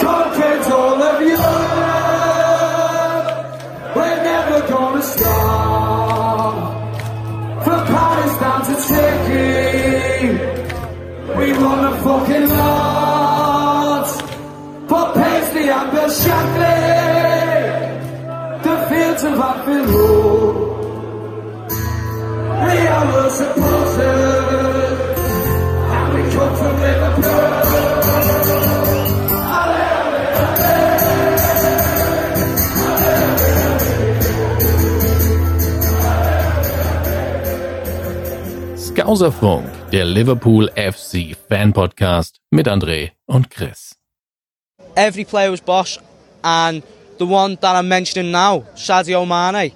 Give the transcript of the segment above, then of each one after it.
conquered all of Europe. We're never gonna stop. From down to Turkey, we won the fucking lot. But Paisley and Bill the fields of Anfield Skauserfunk, der Liverpool FC Fan Podcast mit André und Chris. every player was boss, and the one that I'm mentioning now, Sadio Mane.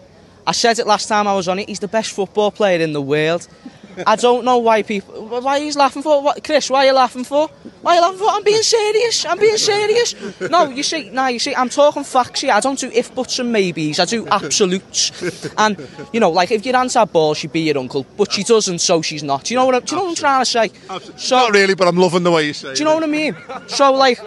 I said it last time I was on it. He's the best football player in the world. I don't know why people. Why he's laughing for? What, Chris? Why are you laughing for? Why are you laughing for? I'm being serious. I'm being serious. No, you see, now you see, I'm talking facts here. I don't do if buts and maybes. I do absolutes. And you know, like if your aunt had balls, she'd be your uncle, but she doesn't, so she's not. Do you know what? I'm, do you know what I'm trying to say? So, Not really, but I'm loving the way you say do you know what I mean? So like,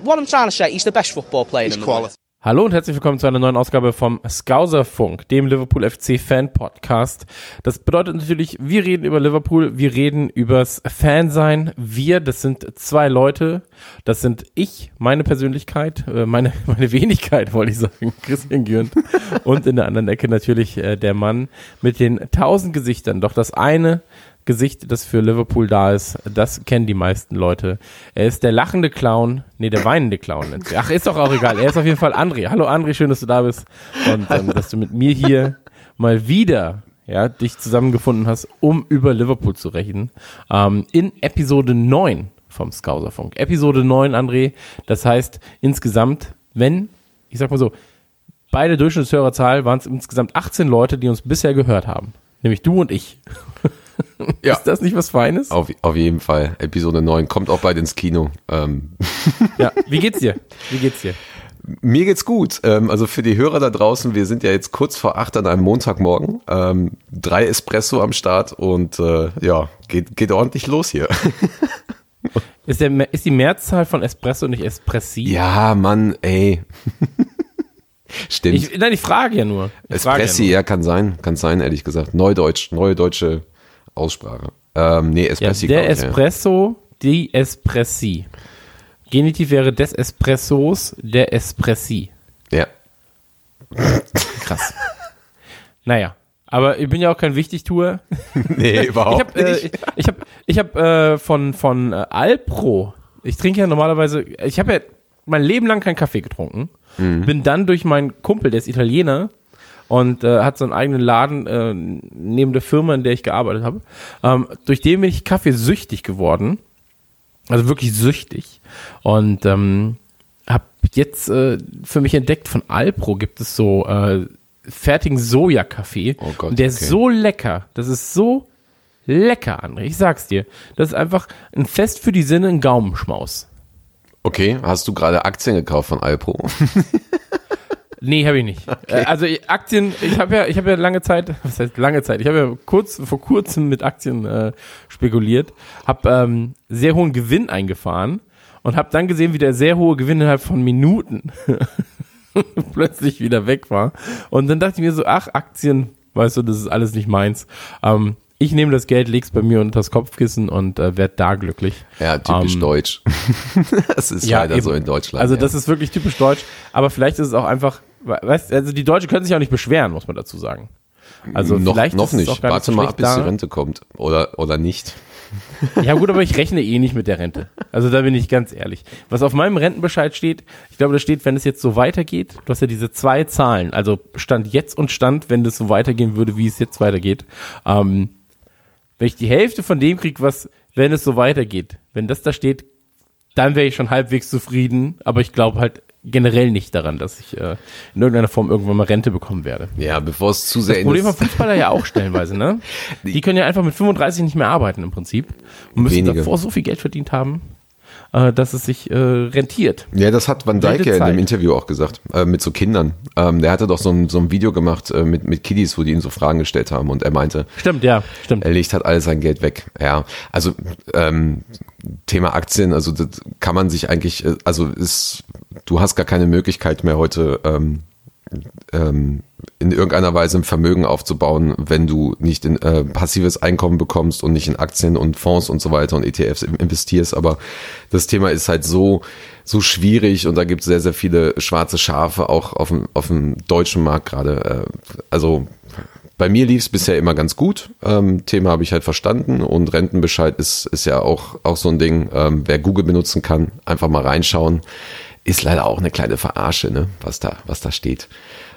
what I'm trying to say, he's the best football player It's in the world. Hallo und herzlich willkommen zu einer neuen Ausgabe vom Skauserfunk, dem Liverpool FC Fan Podcast. Das bedeutet natürlich, wir reden über Liverpool, wir reden übers Fansein. Wir, das sind zwei Leute. Das sind ich, meine Persönlichkeit, äh, meine, meine Wenigkeit, wollte ich sagen, Christian Gürnt. Und in der anderen Ecke natürlich äh, der Mann mit den tausend Gesichtern. Doch das eine Gesicht, das für Liverpool da ist, das kennen die meisten Leute. Er ist der lachende Clown, nee, der weinende Clown. Ach, ist doch auch egal. Er ist auf jeden Fall André. Hallo André, schön, dass du da bist und ähm, dass du mit mir hier mal wieder ja, dich zusammengefunden hast, um über Liverpool zu rechnen. Ähm, in Episode 9 vom Skauserfunk. Episode 9, André. Das heißt, insgesamt, wenn, ich sag mal so, bei der Durchschnittshörerzahl waren es insgesamt 18 Leute, die uns bisher gehört haben. Nämlich du und ich. Ja. Ist das nicht was Feines? Auf, auf jeden Fall. Episode 9 kommt auch bald ins Kino. Ähm, Ja. Wie geht's dir? Wie geht's dir? mir geht's gut. Ähm, also für die Hörer da draußen, wir sind ja jetzt kurz vor acht an einem Montagmorgen. Ähm, drei Espresso am Start und äh, ja, geht, geht ordentlich los hier. Ist, der, ist die Mehrzahl von Espresso nicht Espressi? ja, Mann, ey. Stimmt. Ich, nein, ich frage ja nur. Ich Espressi, ja, ja, kann sein, kann sein, ehrlich gesagt. Neudeutsch, neue deutsche Aussprache. Ähm, nee, nur. ja, Espressi. der ich, ja. Espresso, die Espressi. Genitiv wäre des Espressos, der Espressi. Ja. Krass. naja. Aber ich bin ja auch kein Wichtigtuer. Nee, Ich überhaupt habe äh, ich, ich hab, ich hab, äh, von, von äh, Alpro, ich trinke ja normalerweise, ich habe ja mein Leben lang keinen Kaffee getrunken. Bin dann durch meinen Kumpel, der ist Italiener und äh, hat so einen eigenen Laden äh, neben der Firma, in der ich gearbeitet habe. Ähm, durch den bin ich kaffeesüchtig geworden. Also wirklich süchtig. Und ähm, habe jetzt äh, für mich entdeckt, von Alpro gibt es so äh, fertigen Sojakaffee. Oh Gott, und der ist okay. so lecker. Das ist so lecker, André. Ich sag's dir. Das ist einfach ein Fest für die Sinne, ein Gaumenschmaus. Okay, hast du gerade Aktien gekauft von Alpro? Nee, habe ich nicht. Äh, Also Aktien, ich habe ja, ich habe ja lange Zeit, was heißt lange Zeit? Ich habe ja kurz vor kurzem mit Aktien äh, spekuliert, habe ähm, sehr hohen Gewinn eingefahren und habe dann gesehen, wie der sehr hohe Gewinn innerhalb von Minuten plötzlich wieder weg war. Und dann dachte ich mir so, ach Aktien, weißt du, das ist alles nicht meins. Ähm, ich nehme das Geld, leg's bei mir unter das Kopfkissen und äh, werd da glücklich. Ja, typisch Ähm, deutsch. das ist Ja, leider eben. so in Deutschland. Also ja. das ist wirklich typisch deutsch, aber vielleicht ist es auch einfach, weißt, also die Deutschen können sich auch nicht beschweren, muss man dazu sagen. Also noch, vielleicht noch nicht. Warte so mal ab, bis die da. Rente kommt. Oder, oder nicht. Ja gut, aber ich rechne eh nicht mit der Rente. Also da bin ich ganz ehrlich. Was auf meinem Rentenbescheid steht, ich glaube, da steht, wenn es jetzt so weitergeht, du hast ja diese zwei Zahlen, also Stand jetzt und Stand, wenn das so weitergehen würde, wie es jetzt weitergeht. Ähm, wenn ich die Hälfte von dem kriege, was, wenn es so weitergeht, wenn das da steht, dann wäre ich schon halbwegs zufrieden, aber ich glaube halt generell nicht daran, dass ich äh, in irgendeiner Form irgendwann mal Rente bekommen werde. Ja, bevor es zu sehr Das Problem von Fußballer ja auch stellenweise, ne? Die können ja einfach mit 35 nicht mehr arbeiten im Prinzip und müssen Wenige. davor so viel Geld verdient haben. Äh, dass es sich äh, rentiert. Ja, das hat Van Dijk ja in dem Interview auch gesagt, äh, mit so Kindern. Ähm, der hatte doch so ein, so ein Video gemacht äh, mit, mit Kiddies, wo die ihn so Fragen gestellt haben und er meinte, Stimmt, ja, stimmt. er legt halt all sein Geld weg. Ja, also ähm, Thema Aktien, also das kann man sich eigentlich, äh, also ist, du hast gar keine Möglichkeit mehr heute ähm, ähm, in irgendeiner Weise ein Vermögen aufzubauen, wenn du nicht in äh, passives Einkommen bekommst und nicht in Aktien und Fonds und so weiter und ETFs in- investierst. Aber das Thema ist halt so so schwierig und da gibt es sehr sehr viele schwarze Schafe auch auf dem auf dem deutschen Markt gerade. Äh, also bei mir lief es bisher immer ganz gut. Ähm, Thema habe ich halt verstanden und Rentenbescheid ist, ist ja auch, auch so ein Ding. Ähm, wer Google benutzen kann, einfach mal reinschauen. Ist leider auch eine kleine Verarsche, ne? was, da, was da steht.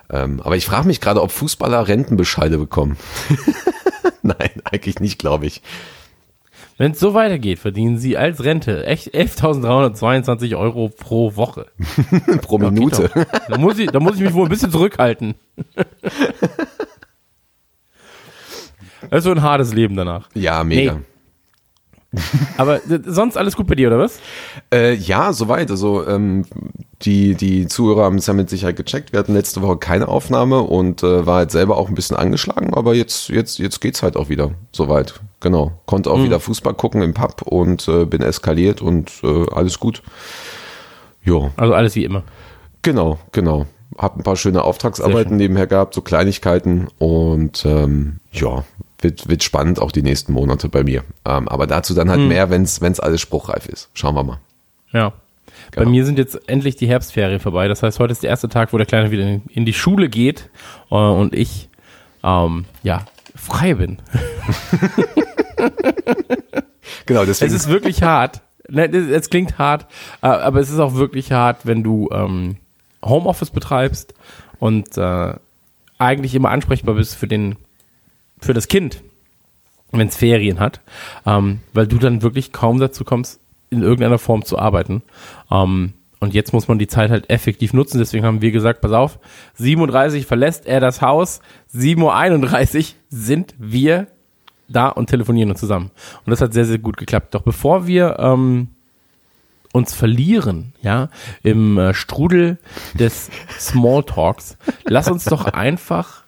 Ähm, aber ich frage mich gerade, ob Fußballer Rentenbescheide bekommen. Nein, eigentlich nicht, glaube ich. Wenn es so weitergeht, verdienen sie als Rente echt 11.322 Euro pro Woche. Pro Ja, Minute. Da muss, ich, da muss ich mich wohl ein bisschen zurückhalten. Das ist so ein hartes Leben danach. Ja, mega. Nee. Aber äh, sonst alles gut bei dir, oder was? Äh, ja, soweit. Also ähm, die, die Zuhörer haben es ja mit Sicherheit gecheckt. Wir hatten letzte Woche keine Aufnahme und äh, war halt selber auch ein bisschen angeschlagen, aber jetzt, jetzt, jetzt geht's halt auch wieder soweit. Genau. Konnte auch wieder Fußball gucken im Pub und äh, bin eskaliert und äh, alles gut. Jo, Also alles wie immer. genau, genau. Hab ein paar schöne Auftragsarbeiten nebenher gehabt, so Kleinigkeiten und ähm, ja, wird, wird spannend auch die nächsten Monate bei mir. Ähm, aber dazu dann halt mehr, wenn's wenn's alles spruchreif ist. Schauen wir mal. Ja. Bei Genau. mir sind jetzt endlich die Herbstferien vorbei. Das heißt, heute ist der erste Tag, wo der Kleine wieder in, in die Schule geht äh, und ich ähm, ja frei bin. Genau, Es deswegen. ist wirklich hart. Ne, Es klingt hart, äh, aber es ist auch wirklich hart, wenn du ähm, Homeoffice betreibst und äh, eigentlich immer ansprechbar bist für den für das Kind, wenn es Ferien hat, ähm, weil du dann wirklich kaum dazu kommst, in irgendeiner Form zu arbeiten. Ähm, und jetzt muss man die Zeit halt effektiv nutzen. Deswegen haben wir gesagt, pass auf, 7.30 verlässt er das Haus, 7.31 Uhr sind wir da und telefonieren uns zusammen. Und das hat sehr, sehr gut geklappt. Doch bevor wir ähm, uns verlieren, ja, im äh, Strudel des Smalltalks, lass uns doch einfach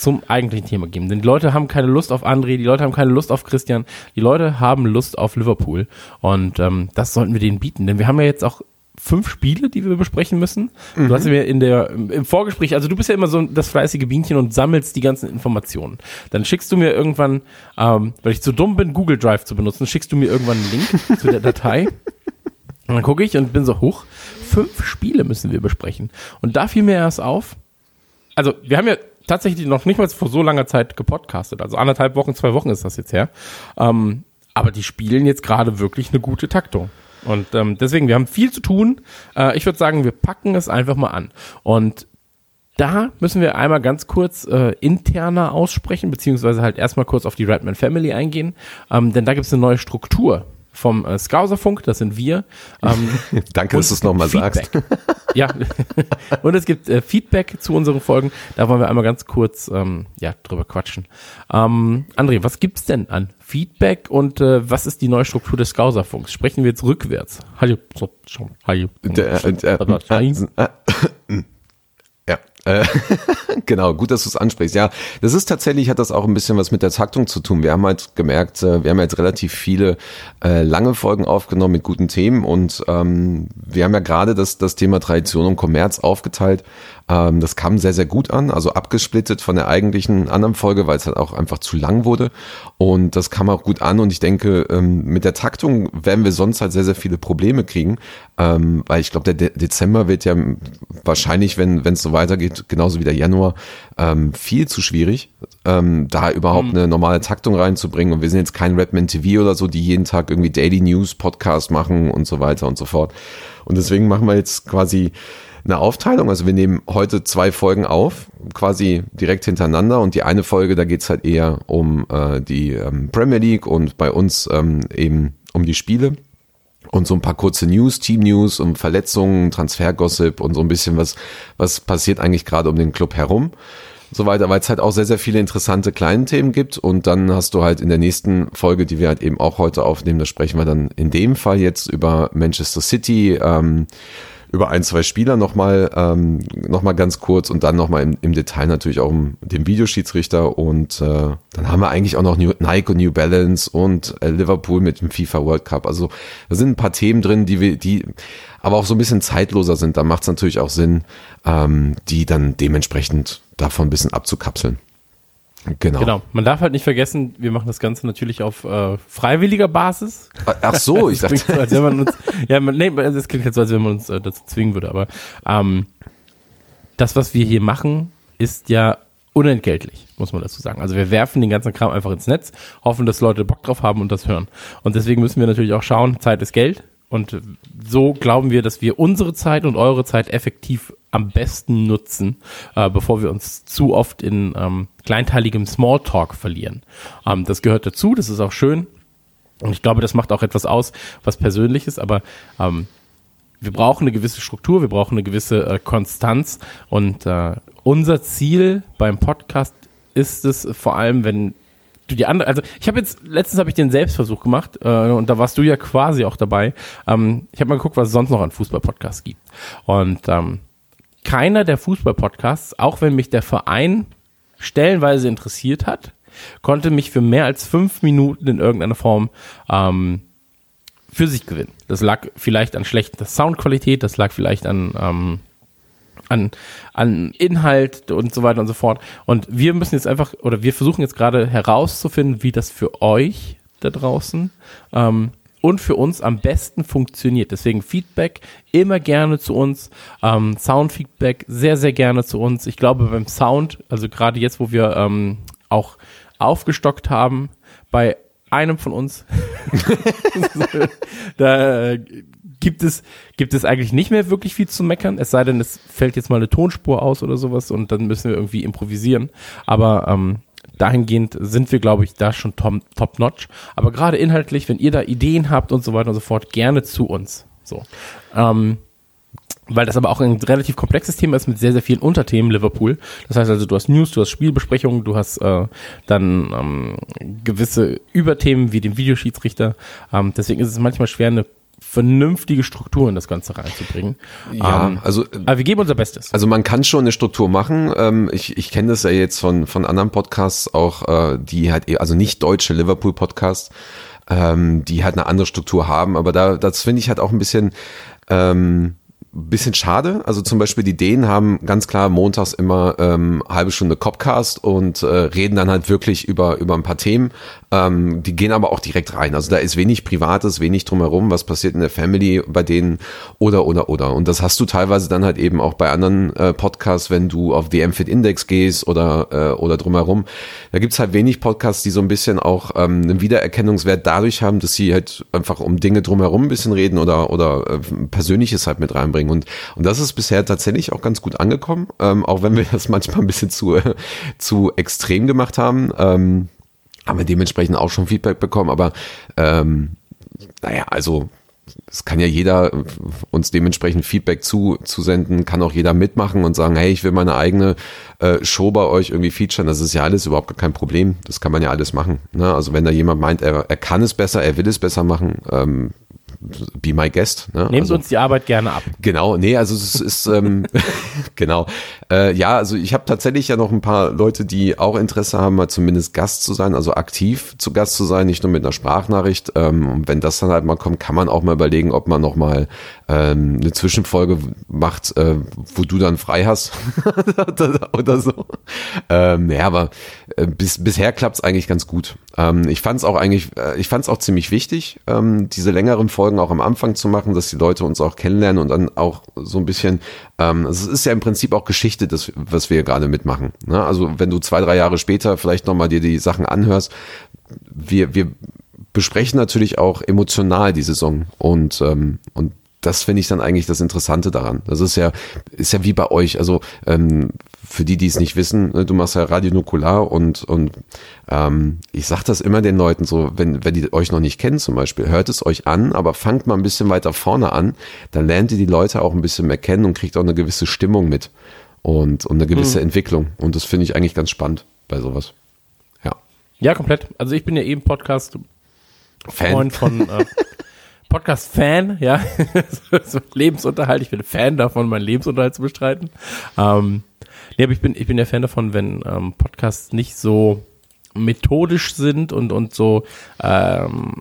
zum eigentlichen Thema gehen. Denn die Leute haben keine Lust auf André, die Leute haben keine Lust auf Christian, die Leute haben Lust auf Liverpool. Und ähm, das sollten wir denen bieten. Denn wir haben ja jetzt auch fünf Spiele, die wir besprechen müssen. Du hast mir in der, im Vorgespräch, also du bist ja immer so das fleißige Bienchen und sammelst die ganzen Informationen. Dann schickst du mir irgendwann, ähm, weil ich zu dumm bin, Google Drive zu benutzen, schickst du mir irgendwann einen Link zu der Datei. Und dann gucke ich und bin so, hoch, fünf Spiele müssen wir besprechen. Und da fiel mir erst auf, also wir haben ja tatsächlich noch nicht mal vor so langer Zeit gepodcastet, also anderthalb Wochen, zwei Wochen ist das jetzt her. Ähm, aber die spielen jetzt gerade wirklich eine gute Taktung. Und ähm, deswegen, wir haben viel zu tun. Äh, ich würde sagen, wir packen es einfach mal an. Und da müssen wir einmal ganz kurz äh, interner aussprechen, beziehungsweise halt erstmal kurz auf die Redman Family eingehen, ähm, denn da gibt es eine neue Struktur vom äh, Skauserfunk, das sind wir. Ähm, Danke, dass du es nochmal sagst. Ja, und es gibt äh, Feedback zu unseren Folgen. Da wollen wir einmal ganz kurz ähm, ja, drüber quatschen. Ähm, André, was gibt's denn an Feedback und äh, was ist die neue Struktur des Skauserfunks? Sprechen wir jetzt rückwärts. Hallo, hallo. Äh, genau, gut, dass du es ansprichst. Ja, das ist tatsächlich, hat das auch ein bisschen was mit der Taktung zu tun. Wir haben halt gemerkt, äh, wir haben jetzt relativ viele äh, lange Folgen aufgenommen mit guten Themen und ähm, wir haben ja gerade das, das Thema Tradition und Kommerz aufgeteilt. Ähm, das kam sehr, sehr gut an, also abgesplittet von der eigentlichen anderen Folge, weil es halt auch einfach zu lang wurde. Und das kam auch gut an und ich denke, ähm, mit der Taktung werden wir sonst halt sehr, sehr viele Probleme kriegen, ähm, weil ich glaube, der De Dezember wird ja wahrscheinlich, wenn es so weitergeht, genauso wie der Januar, ähm, viel zu schwierig, ähm, da überhaupt eine normale Taktung reinzubringen. Und wir sind jetzt kein Redman TV oder so, die jeden Tag irgendwie Daily News Podcast machen und so weiter und so fort. Und deswegen machen wir jetzt quasi eine Aufteilung. Also wir nehmen heute zwei Folgen auf, quasi direkt hintereinander. Und die eine Folge, da geht's halt eher um äh, die ähm, Premier League und bei uns ähm, eben um die Spiele. Und so ein paar kurze News, Team-News um Verletzungen, Transfergossip und so ein bisschen was, was passiert eigentlich gerade um den Club herum. so weiter, weil es halt auch sehr, sehr viele interessante kleine Themen gibt. Und dann hast du halt in der nächsten Folge, die wir halt eben auch heute aufnehmen, da sprechen wir dann in dem Fall jetzt über Manchester City, ähm, über ein, zwei Spieler nochmal ähm, noch ganz kurz und dann nochmal im, im Detail natürlich auch um den Videoschiedsrichter und äh, dann haben wir eigentlich auch noch New, Nike und New Balance und äh, Liverpool mit dem FIFA World Cup. Also da sind ein paar Themen drin, die wir, die aber auch so ein bisschen zeitloser sind. Da macht es natürlich auch Sinn, ähm, die dann dementsprechend davon ein bisschen abzukapseln. Genau. Genau. Man darf halt nicht vergessen, wir machen das Ganze natürlich auf äh, freiwilliger Basis. Ach so, ich dachte. so, als wenn man uns, ja, man, nee, das klingt jetzt so, als wenn man uns äh, dazu zwingen würde, aber ähm, das, was wir hier machen, ist ja unentgeltlich, muss man dazu sagen. Also wir werfen den ganzen Kram einfach ins Netz, hoffen, dass Leute Bock drauf haben und das hören. Und deswegen müssen wir natürlich auch schauen, Zeit ist Geld. Und so glauben wir, dass wir unsere Zeit und eure Zeit effektiv am besten nutzen, äh, bevor wir uns zu oft in ähm, kleinteiligem Smalltalk verlieren. Ähm, das gehört dazu, das ist auch schön. Und ich glaube, das macht auch etwas aus, was Persönliches, aber ähm, wir brauchen eine gewisse Struktur, wir brauchen eine gewisse äh, Konstanz und äh, unser Ziel beim Podcast ist es vor allem, wenn du die andere, also ich habe jetzt letztens habe ich den Selbstversuch gemacht äh, und da warst du ja quasi auch dabei. Ähm, ich habe mal geguckt, was es sonst noch an Fußballpodcasts gibt und ähm, keiner der Fußballpodcasts, auch wenn mich der Verein stellenweise interessiert hat, konnte mich für mehr als fünf Minuten in irgendeiner Form ähm, für sich gewinnen. Das lag vielleicht an schlechter Soundqualität, das lag vielleicht an, ähm, an, an Inhalt und so weiter und so fort. Und wir müssen jetzt einfach, oder wir versuchen jetzt gerade herauszufinden, wie das für euch da draußen ähm, und für uns am besten funktioniert. Deswegen Feedback immer gerne zu uns. Ähm, Soundfeedback sehr, sehr gerne zu uns. Ich glaube beim Sound, also gerade jetzt, wo wir ähm, auch aufgestockt haben, bei einem von uns, da äh, gibt es, gibt es eigentlich nicht mehr wirklich viel zu meckern, es sei denn, es fällt jetzt mal eine Tonspur aus oder sowas und dann müssen wir irgendwie improvisieren. Aber ähm, dahingehend sind wir, glaube ich, da schon top, notch. Aber gerade inhaltlich, wenn ihr da Ideen habt und so weiter und so fort, gerne zu uns. So. Ähm, weil das aber auch ein relativ komplexes Thema ist mit sehr, sehr vielen Unterthemen Liverpool. Das heißt also, du hast News, du hast Spielbesprechungen, du hast äh, dann ähm, gewisse Überthemen wie den Videoschiedsrichter. Ähm, deswegen ist es manchmal schwer, eine vernünftige Struktur in das Ganze reinzubringen. Ja, Ähm, also aber wir geben unser Bestes. Also man kann schon eine Struktur machen. Ähm, ich ich kenne das ja jetzt von, von anderen Podcasts auch, äh, die halt, eher- also nicht deutsche Liverpool-Podcasts, ähm, die halt eine andere Struktur haben. Aber da, das finde ich halt auch ein bisschen, ähm, bisschen schade. Also zum Beispiel die Dänen haben ganz klar montags immer ähm, halbe Stunde Copcast und äh, reden dann halt wirklich über über ein paar Themen. Ähm, die gehen aber auch direkt rein. Also da ist wenig Privates, wenig drumherum, was passiert in der Family bei denen oder oder oder. Und das hast du teilweise dann halt eben auch bei anderen äh, Podcasts, wenn du auf die MFIT Index gehst oder äh, oder drumherum. Da gibt's halt wenig Podcasts, die so ein bisschen auch ähm, einen Wiedererkennungswert dadurch haben, dass sie halt einfach um Dinge drumherum ein bisschen reden oder oder äh, Persönliches halt mit reinbringen. Und und das ist bisher tatsächlich auch ganz gut angekommen, ähm, auch wenn wir das manchmal ein bisschen zu zu extrem gemacht haben. Ähm, haben wir dementsprechend auch schon Feedback bekommen, aber ähm, naja, also es kann ja jeder uns dementsprechend Feedback zu, zusenden, kann auch jeder mitmachen und sagen, hey, ich will meine eigene äh, Show bei euch irgendwie featuren. Das ist ja alles überhaupt kein Problem. Das kann man ja alles machen. Ne? Also wenn da jemand meint, er, er kann es besser, er will es besser machen, ähm, be my guest. Ne? Nehmt also, uns die Arbeit gerne ab. Genau, nee, also es ist ähm, genau. Äh, ja, also ich habe tatsächlich ja noch ein paar Leute, die auch Interesse haben, mal zumindest Gast zu sein, also aktiv zu Gast zu sein, nicht nur mit einer Sprachnachricht. Ähm, und wenn das dann halt mal kommt, kann man auch mal überlegen, ob man noch mal ähm, eine Zwischenfolge macht, äh, wo du dann frei hast oder so. Ähm, ja, aber bis, bisher klappt's eigentlich ganz gut. Ähm, ich fand's auch eigentlich, äh, ich fand's auch ziemlich wichtig, ähm, diese längeren Folgen auch am Anfang zu machen, dass die Leute uns auch kennenlernen und dann auch so ein bisschen, ähm, also es ist ja im Prinzip auch Geschichte, das, was wir gerade mitmachen. Ne? Also wenn du zwei, drei Jahre später vielleicht nochmal dir die Sachen anhörst, wir, wir besprechen natürlich auch emotional die Saison und, ähm, und das finde ich dann eigentlich das Interessante daran. Das ist ja, ist ja wie bei euch. Also ähm, für die, die es nicht wissen, ne, du machst ja Radio Nukular und, und ähm, ich sag das immer den Leuten so, wenn, wenn die euch noch nicht kennen zum Beispiel, hört es euch an, aber fangt mal ein bisschen weiter vorne an, dann lernt ihr die Leute auch ein bisschen mehr kennen und kriegt auch eine gewisse Stimmung mit. und, und eine gewisse Hm. Entwicklung. Und das finde ich eigentlich ganz spannend bei sowas. Ja. Ja, komplett. Also ich bin ja eben Podcast Fan. Freund von äh, Podcast-Fan, ja. Lebensunterhalt. Ich bin Fan davon, meinen Lebensunterhalt zu bestreiten. Ähm, nee, aber ich bin, ich bin ja Fan davon, wenn ähm, Podcasts nicht so methodisch sind und, und so ähm,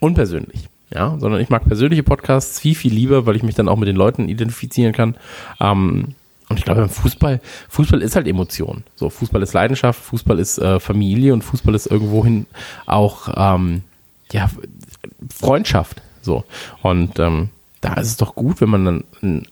unpersönlich. Ja, sondern ich mag persönliche Podcasts viel, viel lieber, weil ich mich dann auch mit den Leuten identifizieren kann. Ähm, und ich glaube, im Fußball, Fußball ist halt Emotion. So, Fußball ist Leidenschaft, Fußball ist äh, Familie und Fußball ist irgendwohin auch ähm, ja, Freundschaft. So. Und ähm, da ist es doch gut, wenn man dann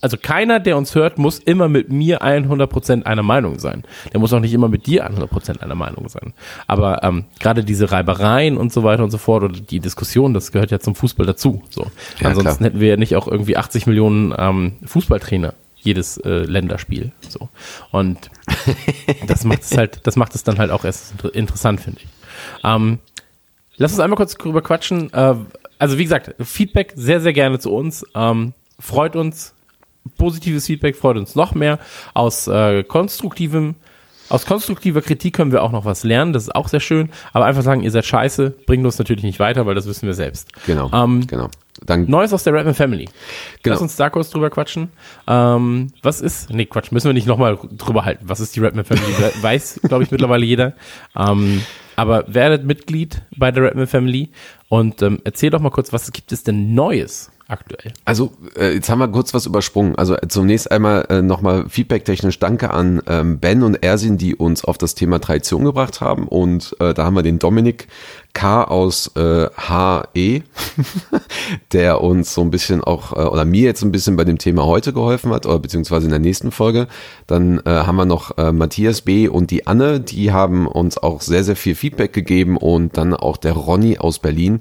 also keiner, der uns hört, muss immer mit mir 100% einer Meinung sein. Der muss auch nicht immer mit dir 100% einer Meinung sein. Aber ähm, gerade diese Reibereien und so weiter und so fort oder die Diskussion, das gehört ja zum Fußball dazu. So. Ja, Ansonsten klar. hätten wir ja nicht auch irgendwie 80 Millionen ähm, Fußballtrainer jedes äh, Länderspiel. So. Und das macht es halt, das macht es dann halt auch erst inter interessant, finde ich. Ähm, lass uns einmal kurz drüber quatschen. Äh, also wie gesagt, Feedback sehr, sehr gerne zu uns. Ähm, freut uns. Positives Feedback freut uns noch mehr. Aus äh, konstruktivem, aus konstruktiver Kritik können wir auch noch was lernen. Das ist auch sehr schön. Aber einfach sagen, ihr seid scheiße, bringt uns natürlich nicht weiter, weil das wissen wir selbst. Genau. Ähm, genau. Dann, Neues aus der Rapman Family. Genau. Lass uns da kurz drüber quatschen. Ähm, was ist, nee, Quatsch, müssen wir nicht nochmal drüber halten. Was ist die Rapman Family? We- Weiß, glaube ich, mittlerweile jeder. Ähm, aber werdet Mitglied bei der Rapman Family und ähm, erzähl doch mal kurz, was gibt es denn Neues aktuell? Also, äh, jetzt haben wir kurz was übersprungen. Also äh, zunächst einmal äh, nochmal feedbacktechnisch Danke an ähm, Ben und Ersin, die uns auf das Thema Tradition gebracht haben. Und äh, da haben wir den Dominik K. aus äh, HE, der uns so ein bisschen auch, äh, oder mir jetzt ein bisschen bei dem Thema heute geholfen hat, oder beziehungsweise in der nächsten Folge. Dann äh, haben wir noch äh, Matthias B. und die Anne, die haben uns auch sehr, sehr viel Feedback gegeben und dann auch der Ronny aus Berlin.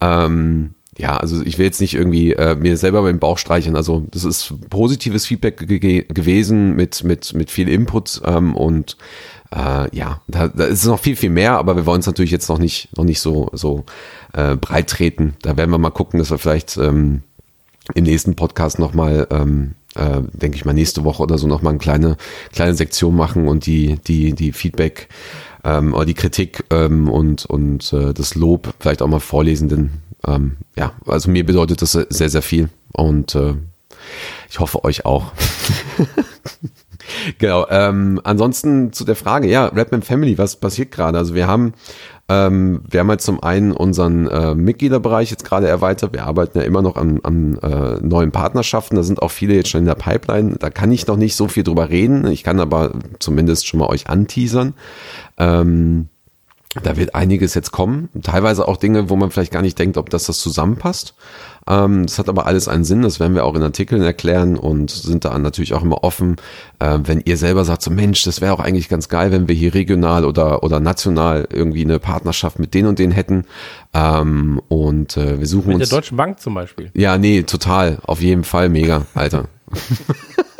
Ähm, ja, also ich will jetzt nicht irgendwie äh, mir selber beim Bauch streicheln. Also das ist positives Feedback ge gewesen mit mit mit viel Input ähm, und äh, ja, da, da ist noch viel viel mehr, aber wir wollen es natürlich jetzt noch nicht noch nicht so so äh, breit treten. Da werden wir mal gucken, dass wir vielleicht ähm, im nächsten Podcast nochmal, ähm, äh, denke ich mal, nächste Woche oder so nochmal eine kleine, kleine Sektion machen und die, die, die Feedback ähm, oder die Kritik ähm, und, und äh, das Lob vielleicht auch mal vorlesen, denn ähm, ja, also mir bedeutet das sehr, sehr viel und äh, ich hoffe euch auch. genau. Ähm, ansonsten zu der Frage, ja, Rapman Family, was passiert gerade? Also wir haben ähm, wir haben halt zum einen unseren äh, Mitgliederbereich jetzt gerade erweitert. Wir arbeiten ja immer noch an, an äh, neuen Partnerschaften. Da sind auch viele jetzt schon in der Pipeline. Da kann ich noch nicht so viel drüber reden. Ich kann aber zumindest schon mal euch anteasern. Ähm, da wird einiges jetzt kommen. Teilweise auch Dinge, wo man vielleicht gar nicht denkt, ob das das zusammenpasst. Ähm, das hat aber alles einen Sinn. Das werden wir auch in Artikeln erklären und sind da natürlich auch immer offen, äh, wenn ihr selber sagt, so Mensch, das wäre auch eigentlich ganz geil, wenn wir hier regional oder, oder national irgendwie eine Partnerschaft mit denen und denen hätten. Ähm, und äh, wir suchen Mit uns. der Deutschen Bank zum Beispiel. Ja, nee, total. Auf jeden Fall mega, Alter.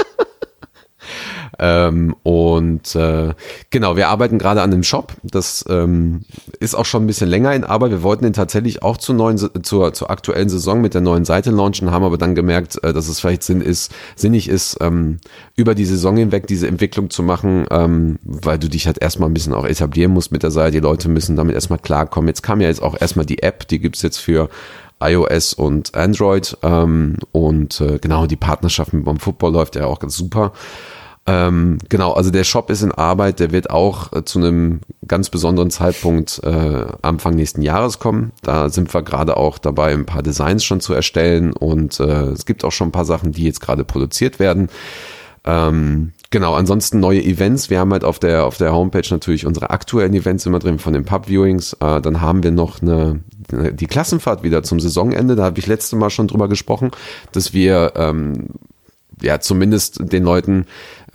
ähm, und äh, genau, wir arbeiten gerade an dem Shop. Das ähm, ist auch schon ein bisschen länger in Arbeit. Wir wollten den tatsächlich auch zur neuen, zur, zur aktuellen Saison mit der neuen Seite launchen, haben aber dann gemerkt, äh, dass es vielleicht Sinn ist, sinnig ist, ähm, über die Saison hinweg diese Entwicklung zu machen, ähm, weil du dich halt erstmal ein bisschen auch etablieren musst mit der Seite. Die Leute müssen damit erstmal klarkommen. Jetzt kam ja jetzt auch erstmal die App, die gibt's jetzt für iOS und Android ähm, und äh, genau die Partnerschaft mit beim Football läuft ja auch ganz super. Ähm, genau, also der Shop ist in Arbeit, der wird auch äh, zu einem ganz besonderen Zeitpunkt äh, Anfang nächsten Jahres kommen. Da sind wir gerade auch dabei, ein paar Designs schon zu erstellen und äh, es gibt auch schon ein paar Sachen, die jetzt gerade produziert werden. Ähm, genau, ansonsten neue Events. Wir haben halt auf der, auf der Homepage natürlich unsere aktuellen Events immer drin von den Pub-Viewings. Äh, dann haben wir noch eine, die Klassenfahrt wieder zum Saisonende. Da habe ich letzte Mal schon drüber gesprochen, dass wir ähm, ja zumindest den Leuten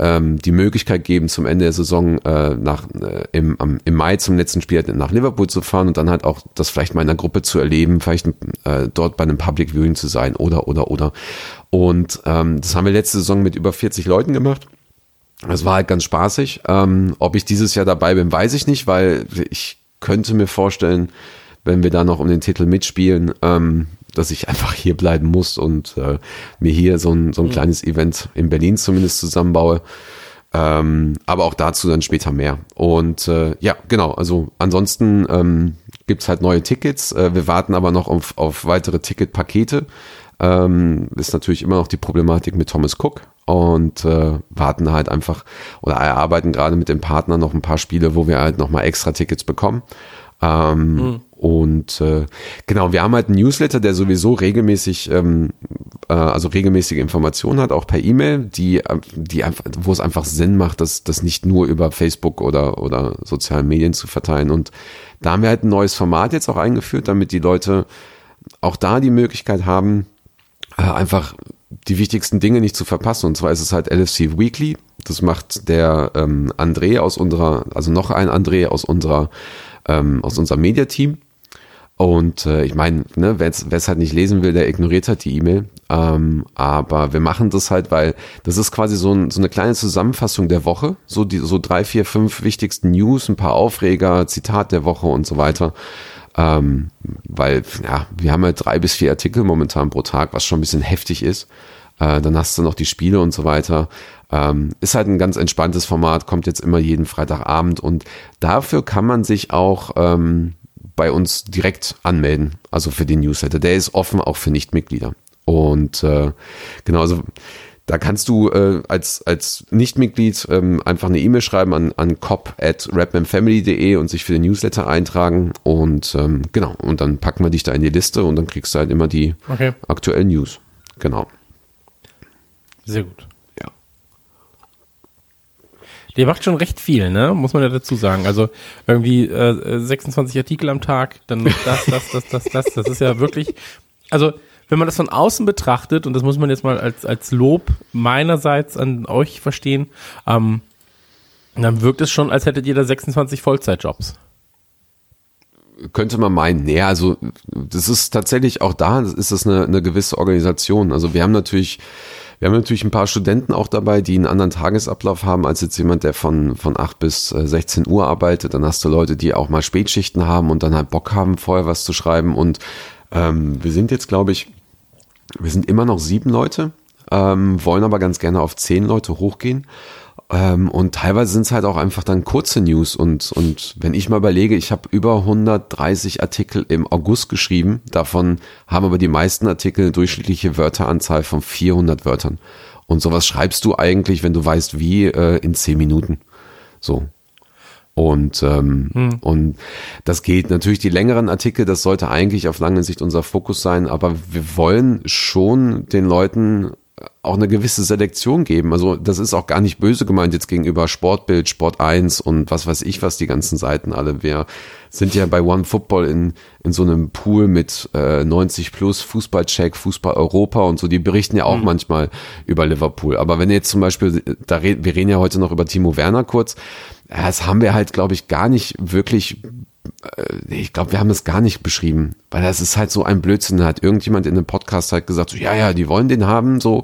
ähm, die Möglichkeit geben, zum Ende der Saison äh, nach äh, im, am, im Mai zum letzten Spiel halt nach Liverpool zu fahren und dann halt auch das vielleicht mal in einer Gruppe zu erleben, vielleicht äh, dort bei einem Public Viewing zu sein oder oder oder. Und ähm, das haben wir letzte Saison mit über 40 Leuten gemacht. Das war halt ganz spaßig. Ähm, ob ich dieses Jahr dabei bin, weiß ich nicht, weil ich könnte mir vorstellen, wenn wir da noch um den Titel mitspielen, ähm, dass ich einfach hier bleiben muss und äh, mir hier so ein, so ein kleines Event in Berlin zumindest zusammenbaue. Ähm, aber auch dazu dann später mehr. Und äh, ja, genau, also ansonsten ähm, gibt halt neue Tickets. Äh, wir warten aber noch auf, auf weitere Ticketpakete. Ähm, ist natürlich immer noch die Problematik mit Thomas Cook und äh, warten halt einfach oder erarbeiten gerade mit dem Partner noch ein paar Spiele, wo wir halt nochmal extra Tickets bekommen. Ähm, mhm. Und äh, genau, wir haben halt einen Newsletter, der sowieso regelmäßig, ähm, äh, also regelmäßige Informationen hat, auch per E-Mail, die, die einfach, wo es einfach Sinn macht, das, das nicht nur über Facebook oder, oder sozialen Medien zu verteilen. Und da haben wir halt ein neues Format jetzt auch eingeführt, damit die Leute auch da die Möglichkeit haben, äh, einfach die wichtigsten Dinge nicht zu verpassen. Und zwar ist es halt LFC Weekly. Das macht der ähm, André aus unserer, also noch ein André aus unserer, ähm, aus unserem Media-Team und äh, ich meine, ne, wer es halt nicht lesen will, der ignoriert halt die E-Mail. Ähm, aber wir machen das halt, weil das ist quasi so, ein, so eine kleine Zusammenfassung der Woche. So die so drei, vier, fünf wichtigsten News, ein paar Aufreger, Zitat der Woche und so weiter. Ähm, weil, ja, wir haben halt drei bis vier Artikel momentan pro Tag, was schon ein bisschen heftig ist. Äh, dann hast du noch die Spiele und so weiter. Ähm, ist halt ein ganz entspanntes Format, kommt jetzt immer jeden Freitagabend und dafür kann man sich auch ähm, bei uns direkt anmelden, also für den Newsletter. Der ist offen auch für Nichtmitglieder. Und äh, genau, also da kannst du äh, als, als Nichtmitglied ähm, einfach eine E-Mail schreiben an, an cop at rapmanfamily.de und sich für den Newsletter eintragen. Und ähm, genau, und dann packen wir dich da in die Liste und dann kriegst du halt immer die okay. aktuellen News. Genau. Sehr gut. Der macht schon recht viel, ne? Muss man ja dazu sagen. Also irgendwie äh, 26 Artikel am Tag, dann das, das, das, das, das. Das ist ja wirklich. Also wenn man das von außen betrachtet, und das muss man jetzt mal als, als Lob meinerseits an euch verstehen, ähm, dann wirkt es schon, als hättet ihr da 26 Vollzeitjobs. Könnte man meinen. Nee, also das ist tatsächlich auch da, ist das eine, eine gewisse Organisation. Also wir haben natürlich wir haben natürlich ein paar Studenten auch dabei, die einen anderen Tagesablauf haben als jetzt jemand, der von, von 8 bis 16 äh, Uhr arbeitet. Dann hast du Leute, die auch mal Spätschichten haben und dann halt Bock haben, vorher was zu schreiben. Und ähm, wir sind jetzt, glaube ich, wir sind immer noch sieben Leute, ähm, wollen aber ganz gerne auf zehn Leute hochgehen. Ähm, und teilweise sind es halt auch einfach dann kurze News. Und, und wenn ich mal überlege, ich habe über 130 Artikel im August geschrieben. Davon haben aber die meisten Artikel eine durchschnittliche Wörteranzahl von 400 Wörtern. Und sowas schreibst du eigentlich, wenn du weißt wie, äh, in 10 Minuten. So. Und, ähm, hm. und das geht natürlich die längeren Artikel, das sollte eigentlich auf lange Sicht unser Fokus sein, aber wir wollen schon den Leuten auch eine gewisse Selektion geben. Also das ist auch gar nicht böse gemeint jetzt gegenüber Sportbild, Sport 1 und was weiß ich, was die ganzen Seiten alle. Wir sind ja bei One Football in, in so einem Pool mit äh, 90 plus Fußballcheck, Fußball Europa und so. Die berichten ja auch mhm. manchmal über Liverpool. Aber wenn jetzt zum Beispiel, da reden, wir reden ja heute noch über Timo Werner kurz, das haben wir halt, glaube ich, gar nicht wirklich äh, ich glaube, wir haben das gar nicht beschrieben, weil das ist halt so ein Blödsinn. Da hat irgendjemand in einem Podcast halt gesagt, so, ja, ja, die wollen den haben, so,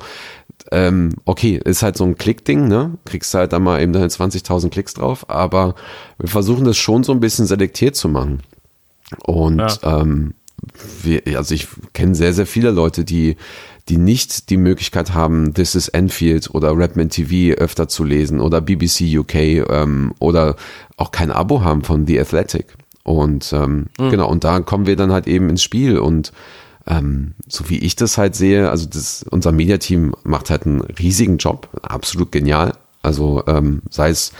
ähm, okay, ist halt so ein Klickding, ne? Kriegst halt da mal eben deine 20.000 Klicks drauf, aber wir versuchen das schon so ein bisschen selektiert zu machen. Und ja. ähm, wir, also ich kenne sehr, sehr viele Leute, die die nicht die Möglichkeit haben, This is Enfield oder Rapman TV öfter zu lesen oder BBC UK ähm, oder auch kein Abo haben von The Athletic. Und ähm, mhm. genau, und da kommen wir dann halt eben ins Spiel und ähm, so wie ich das halt sehe, also das, unser Mediateam macht halt einen riesigen Job, absolut genial. Also ähm, sei es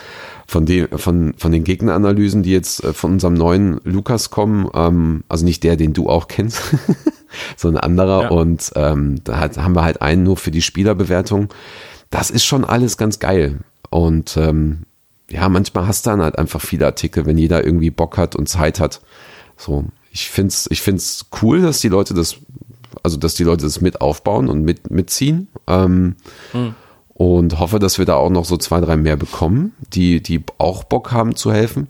von, den von, von den Gegneranalysen, die jetzt äh, von unserem neuen Lukas kommen, ähm, also nicht der, den du auch kennst, sondern ein anderer. Ja. Und ähm, da hat, haben wir halt einen nur für die Spielerbewertung. Das ist schon alles ganz geil. Und ähm, ja, manchmal hast du dann halt einfach viele Artikel, wenn jeder irgendwie Bock hat und Zeit hat. So, ich find's, ich find's cool, dass die Leute das, also dass die Leute das mit aufbauen und mit mitziehen. Ähm, hm. Und hoffe, dass wir da auch noch so zwei, drei mehr bekommen, die, die auch Bock haben zu helfen.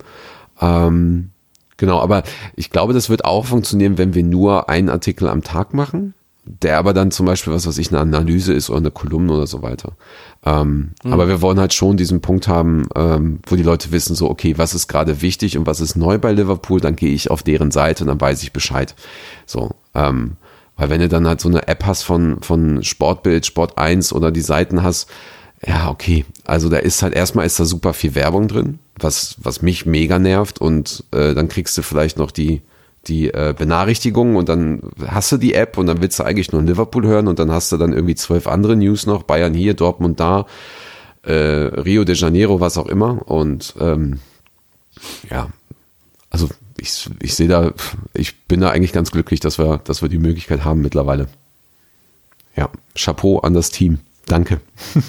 Ähm, genau, aber ich glaube, das wird auch funktionieren, wenn wir nur einen Artikel am Tag machen der aber dann zum Beispiel, was weiß ich, eine Analyse ist oder eine Kolumne oder so weiter. Ähm, mhm. Aber wir wollen halt schon diesen Punkt haben, ähm, wo die Leute wissen, so, okay, was ist gerade wichtig und was ist neu bei Liverpool, dann gehe ich auf deren Seite und dann weiß ich Bescheid. So, ähm, Weil wenn du dann halt so eine App hast von, von Sportbild, Sport 1 oder die Seiten hast, ja, okay. Also da ist halt erstmal ist da super viel Werbung drin, was, was mich mega nervt und äh, dann kriegst du vielleicht noch die, die äh, Benachrichtigungen und dann hast du die App und dann willst du eigentlich nur Liverpool hören und dann hast du dann irgendwie zwölf andere News noch, Bayern hier, Dortmund da, äh, Rio de Janeiro, was auch immer und ähm, ja, also ich, ich sehe da, ich bin da eigentlich ganz glücklich, dass wir, dass wir die Möglichkeit haben mittlerweile. Ja, Chapeau an das Team. Danke.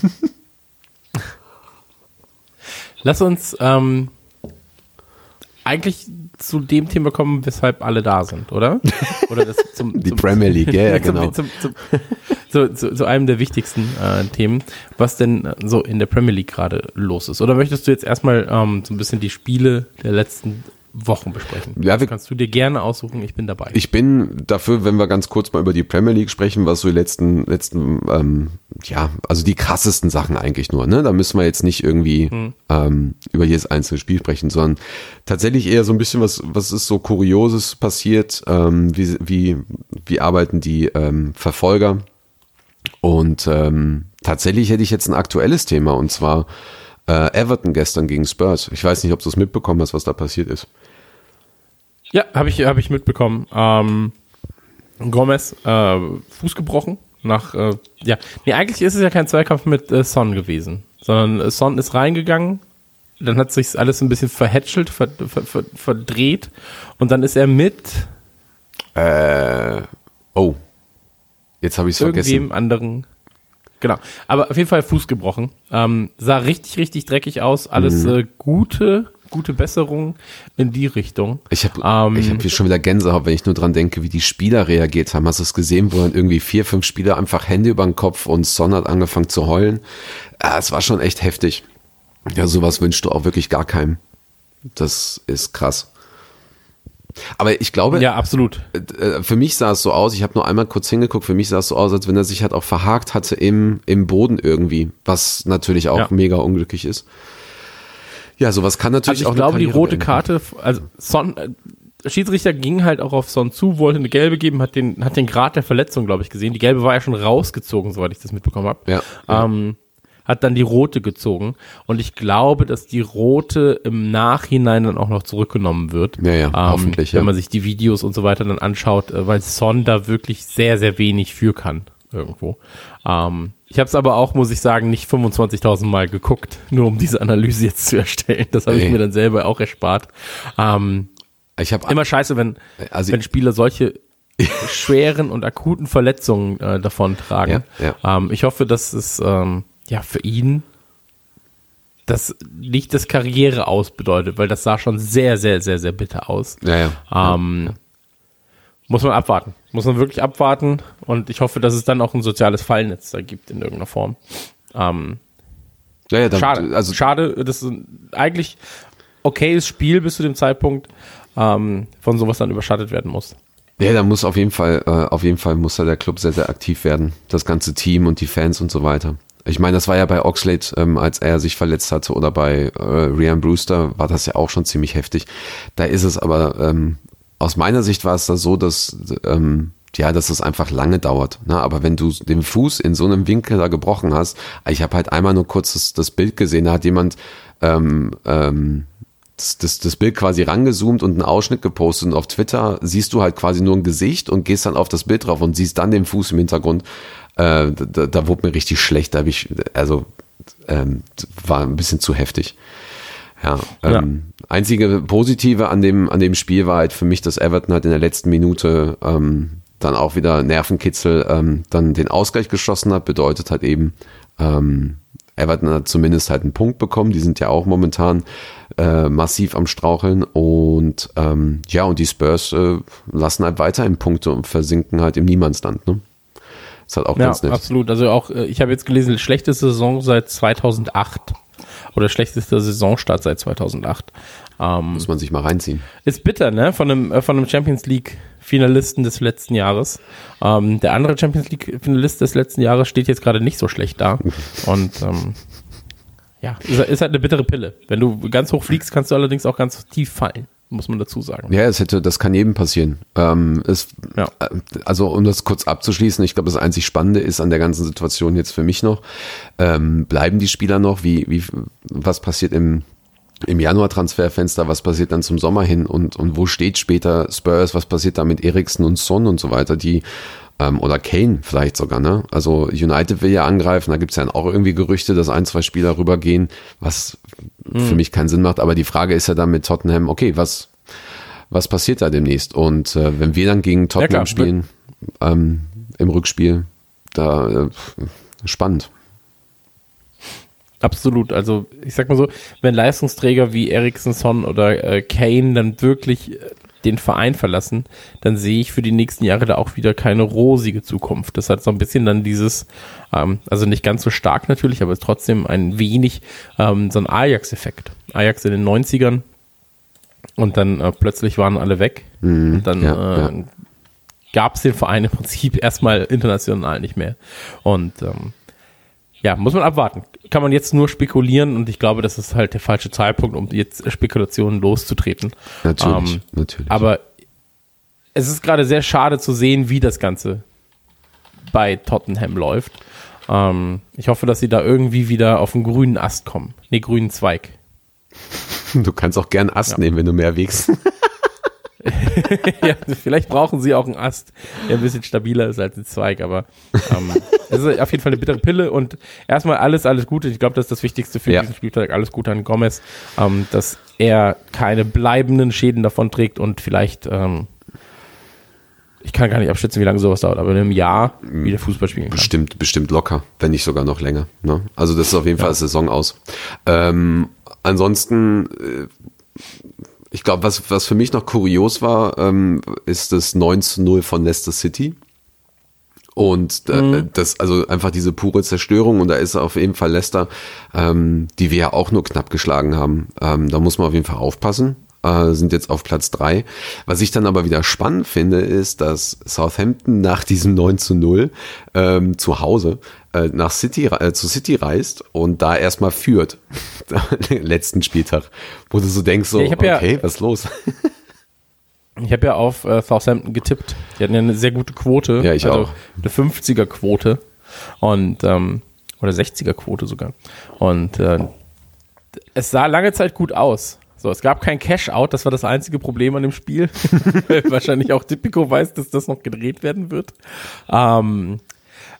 Lass uns ähm, eigentlich zu dem Thema kommen, weshalb alle da sind, oder? Oder das zum, Die zum, Premier League, ja, ja, genau. Zum, zum, zu, zu, zu einem der wichtigsten äh, Themen, was denn so in der Premier League gerade los ist. Oder möchtest du jetzt erstmal ähm, so ein bisschen die Spiele der letzten Wochen besprechen? Ja, wir- kannst du dir gerne aussuchen, ich bin dabei. Ich bin dafür, wenn wir ganz kurz mal über die Premier League sprechen, was so die letzten, letzten, ähm, ja, also die krassesten Sachen eigentlich nur, ne? Da müssen wir jetzt nicht irgendwie ähm, über jedes einzelne Spiel sprechen, sondern tatsächlich eher so ein bisschen was, was ist so Kurioses passiert, ähm, wie, wie, wie arbeiten die ähm, Verfolger und ähm, tatsächlich hätte ich jetzt ein aktuelles Thema und zwar äh, Everton gestern gegen Spurs. Ich weiß nicht, ob du es mitbekommen hast, was da passiert ist. Ja, habe ich, hab ich mitbekommen. Ähm, Gomez, äh, Fuß gebrochen. Nach, äh, ja, nee, eigentlich ist es ja kein Zweikampf mit äh, Son gewesen, sondern äh, Son ist reingegangen, dann hat sich alles ein bisschen verhätschelt, ver, ver, ver, verdreht und dann ist er mit Äh, oh, jetzt habe ich es vergessen. irgendwem anderen. Genau. Aber auf jeden Fall Fuß gebrochen. Ähm, sah richtig, richtig dreckig aus. Alles Mhm. äh, gute, gute Besserung in die Richtung. Ich habe Ähm, ich hab hier schon wieder Gänsehaut, wenn ich nur dran denke, wie die Spieler reagiert haben. Hast du es gesehen, wo dann irgendwie vier, fünf Spieler einfach Hände über den Kopf und Son hat angefangen zu heulen? Es war schon echt heftig. Ja, sowas wünschst du auch wirklich gar keinem. Das ist krass. Aber ich glaube, Ja, absolut. äh, für mich sah es so aus, ich habe nur einmal kurz hingeguckt, für mich sah es so aus, als wenn er sich halt auch verhakt hatte im, im Boden irgendwie, was natürlich auch Ja. mega unglücklich ist. Ja, sowas kann natürlich Also ich auch glaube, eine die rote beenden. Karte, also Son, äh, Schiedsrichter ging halt auch auf Son zu, wollte eine gelbe geben, hat den, hat den Grad der Verletzung, glaube ich, gesehen. Die gelbe war ja schon rausgezogen, soweit ich das mitbekommen habe. Ja, ja. Ähm, hat dann die rote gezogen. Und ich glaube, dass die rote im Nachhinein dann auch noch zurückgenommen wird. Ja, ja, ähm, hoffentlich, Wenn ja. man sich die Videos und so weiter dann anschaut, äh, weil Son da wirklich sehr, sehr wenig für kann. Irgendwo. Ähm, ich habe es aber auch, muss ich sagen, nicht 25.000 Mal geguckt, nur um diese Analyse jetzt zu erstellen. Das habe ich mir dann selber auch erspart. Ähm, Ich habe immer scheiße, wenn, Also- wenn Spieler solche schweren und akuten Verletzungen äh, davon tragen. Ja, Ähm, ich hoffe, dass es ähm, ja für ihn das nicht das Karriere aus bedeutet, weil das sah schon sehr, sehr, sehr, sehr bitter aus. Ja, ja. Ähm, Muss man abwarten. Muss man wirklich abwarten. Und ich hoffe, dass es dann auch ein soziales Fallnetz da gibt in irgendeiner Form. Ähm, ja, ja, dann, schade. Also, schade. Das ist ein eigentlich okayes Spiel bis zu dem Zeitpunkt, ähm, von sowas dann überschattet werden muss. ja, da muss auf jeden Fall, äh, auf jeden Fall muss da der Club sehr, sehr aktiv werden. Das ganze Team und die Fans und so weiter. Ich meine, das war ja bei Oxlade, ähm, als er sich verletzt hatte, oder bei äh, Ryan Brewster war das ja auch schon ziemlich heftig. Da ist es aber, ähm, aus meiner Sicht war es da so, dass, ähm, ja, dass es einfach lange dauert. Ne? Aber wenn du den Fuß in so einem Winkel da gebrochen hast, ich habe halt einmal nur kurz das, das Bild gesehen, da hat jemand ähm, ähm, das, das, das Bild quasi rangezoomt und einen Ausschnitt gepostet und auf Twitter siehst du halt quasi nur ein Gesicht und gehst dann auf das Bild drauf und siehst dann den Fuß im Hintergrund. Äh, da, da wurde mir richtig schlecht, da habe ich, also ähm, war ein bisschen zu heftig. Ja, ähm, einzige Positive an dem, an dem Spiel war halt für mich, dass Everton halt in der letzten Minute ähm, dann auch wieder Nervenkitzel ähm, dann den Ausgleich geschossen hat, bedeutet halt eben, ähm, Everton hat zumindest halt einen Punkt bekommen, die sind ja auch momentan äh, massiv am Straucheln und ähm, ja, und die Spurs äh, lassen halt weiterhin Punkte und versinken halt im Niemandsland, ne? Ist halt auch Ja, ganz nett. absolut. Also auch, äh, ich habe jetzt gelesen, schlechteste Saison seit 2008 oder schlechtester Saisonstart seit 2008. Ähm, Muss man sich mal reinziehen. ist bitter, ne? Von einem, äh, von einem Champions League Finalisten des letzten Jahres. Ähm, der andere Champions League Finalist des letzten Jahres steht jetzt gerade nicht so schlecht da. Und ähm, ja, ist, ist halt eine bittere Pille. Wenn du ganz hoch fliegst, kannst du allerdings auch ganz tief fallen. Muss man dazu sagen. Ja, es hätte, das kann jedem passieren. Ähm, es, Ja. äh, Also um das kurz abzuschließen, ich glaube, das einzig Spannende ist an der ganzen Situation jetzt für mich noch, ähm, bleiben die Spieler noch, wie, wie was passiert im im Januar-Transferfenster, was passiert dann zum Sommer hin und, und wo steht später Spurs, was passiert da mit Eriksen und Son und so weiter, die ähm, oder Kane vielleicht sogar, ne? Also United will ja angreifen, da gibt's ja auch irgendwie Gerüchte, dass ein, zwei Spieler rübergehen, was für mich keinen Sinn macht, aber die Frage ist ja dann mit Tottenham, okay, was, was passiert da demnächst? Und äh, wenn wir dann gegen Tottenham klar. spielen, ähm, im Rückspiel, da äh, spannend. Absolut. Also ich sag mal so, wenn Leistungsträger wie Eriksen, Son oder äh, Kane dann wirklich den Verein verlassen, dann sehe ich für die nächsten Jahre da auch wieder keine rosige Zukunft. Das hat so ein bisschen dann dieses, ähm, also nicht ganz so stark natürlich, aber trotzdem ein wenig ähm, so ein Ajax-Effekt. Ajax in den 90ern und dann äh, plötzlich waren alle weg und dann ja, äh, gab es den Verein im Prinzip erstmal international nicht mehr. Und ähm, ja, muss man abwarten. Kann man jetzt nur spekulieren und ich glaube, das ist halt der falsche Zeitpunkt, um jetzt Spekulationen loszutreten. Natürlich, Ähm, natürlich. Aber es ist gerade sehr schade zu sehen, wie das Ganze bei Tottenham läuft. Ähm, ich hoffe, dass sie da irgendwie wieder auf den grünen Ast kommen. Nee, grünen Zweig. Du kannst auch gern Ast nehmen, wenn du mehr wiegst. ja, vielleicht brauchen sie auch einen Ast, der ein bisschen stabiler ist als ein Zweig, aber ähm, es ist auf jeden Fall eine bittere Pille und erstmal alles, alles Gute. Ich glaube, das ist das Wichtigste für Ja. diesen Spieltag. Alles Gute an Gomez, ähm, dass er keine bleibenden Schäden davon trägt und vielleicht, ähm, ich kann gar nicht abschätzen, wie lange sowas dauert, aber in einem Jahr wieder Fußball spielen kann. Bestimmt, bestimmt locker, wenn nicht sogar noch länger. Ne? Also das ist auf jeden Fall Saison aus. Ähm, ansonsten, äh, ich glaube, was, was für mich noch kurios war, ähm, ist das 9 zu 0 von Leicester City. Und äh, das, also einfach diese pure Zerstörung, und da ist auf jeden Fall Leicester, ähm, die wir ja auch nur knapp geschlagen haben. Ähm, da muss man auf jeden Fall aufpassen. Äh, sind jetzt auf Platz drei. Was ich dann aber wieder spannend finde, ist, dass Southampton nach diesem 9 zu 0 ähm, zu Hause äh, nach City, äh, zu City reist und da erstmal führt. Den letzten Spieltag. Wo du so denkst, so, Ja, hab ja- okay, was ist los? Ich habe ja auf äh, Southampton getippt. Die hatten ja eine sehr gute Quote. Ja, ich also auch. Eine 50er-Quote. Und, ähm, oder 60er-Quote sogar. Und äh, es sah lange Zeit gut aus. So, es gab kein Cash-Out, das war das einzige Problem an dem Spiel. Wahrscheinlich auch Tipico weiß, dass das noch gedreht werden wird. Ähm,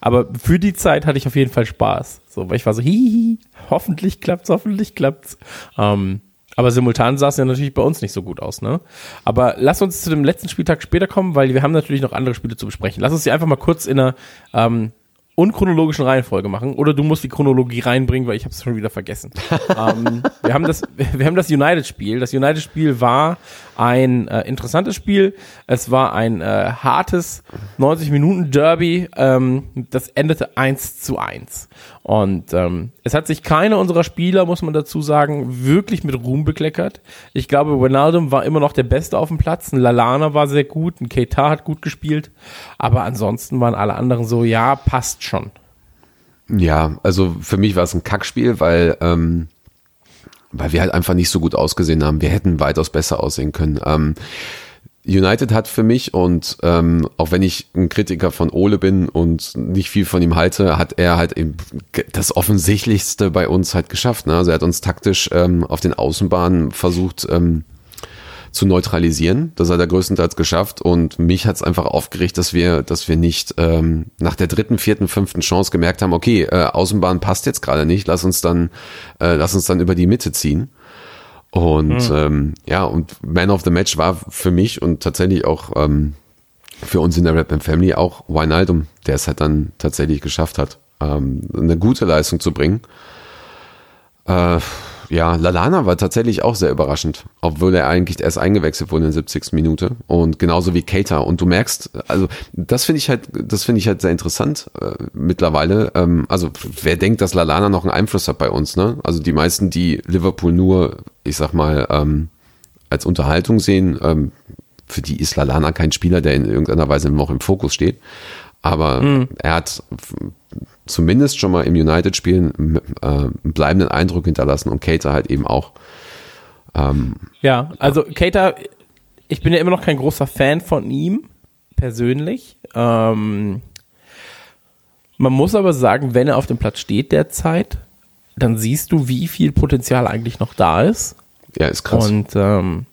aber für die Zeit hatte ich auf jeden Fall Spaß. So, weil ich war so, hihi, hoffentlich klappt's, hoffentlich klappt's. Ähm, aber simultan sah es ja natürlich bei uns nicht so gut aus, ne? Aber lass uns zu dem letzten Spieltag später kommen, weil wir haben natürlich noch andere Spiele zu besprechen. Lass uns die einfach mal kurz in einer ähm, unchronologischen Reihenfolge machen. Oder du musst die Chronologie reinbringen, weil ich habe es schon wieder vergessen. ähm, wir haben das, wir haben das United-Spiel. Das United-Spiel war ein äh, interessantes Spiel. Es war ein äh, hartes 90-Minuten-Derby. Ähm, das endete 1 zu 1. Und ähm, es hat sich keiner unserer Spieler, muss man dazu sagen, wirklich mit Ruhm bekleckert. Ich glaube, Ronaldo war immer noch der Beste auf dem Platz. Ein Lalana war sehr gut. Ein Keita hat gut gespielt. Aber ansonsten waren alle anderen so, ja, passt schon. Ja, also für mich war es ein Kackspiel, weil, ähm, weil wir halt einfach nicht so gut ausgesehen haben. Wir hätten weitaus besser aussehen können. Ähm, United hat für mich und ähm, auch wenn ich ein Kritiker von Ole bin und nicht viel von ihm halte, hat er halt eben das Offensichtlichste bei uns halt geschafft. Ne? Also er hat uns taktisch ähm, auf den Außenbahnen versucht ähm, zu neutralisieren. Das hat er größtenteils geschafft und mich hat es einfach aufgeregt, dass wir, dass wir nicht ähm, nach der dritten, vierten, fünften Chance gemerkt haben, okay, äh, Außenbahn passt jetzt gerade nicht, lass uns dann, äh, lass uns dann über die Mitte ziehen. Und ähm, ja, und Man of the Match war für mich und tatsächlich auch ähm, für uns in der Rap Family auch Wijnaldum, der es halt dann tatsächlich geschafft hat, ähm, eine gute Leistung zu bringen. Äh, ja, Lalana war tatsächlich auch sehr überraschend, obwohl er eigentlich erst eingewechselt wurde in der 70. Minute und genauso wie Keita. Und du merkst, also das finde ich halt, das finde ich halt sehr interessant äh, mittlerweile. Ähm, also wer denkt, dass Lalana noch einen Einfluss hat bei uns, ne? Also die meisten, die Liverpool nur, ich sag mal, ähm, als Unterhaltung sehen, ähm, für die ist Lalana kein Spieler, der in irgendeiner Weise noch im Fokus steht. Aber er hat zumindest schon mal im United-Spiel äh, einen bleibenden Eindruck hinterlassen und Cater halt eben auch. Ähm, Ja, also Keita, ich bin ja immer noch kein großer Fan von ihm, persönlich. Ähm, man muss aber sagen, wenn er auf dem Platz steht derzeit, dann siehst du, wie viel Potenzial eigentlich noch da ist. ja, ist krass. Und ähm,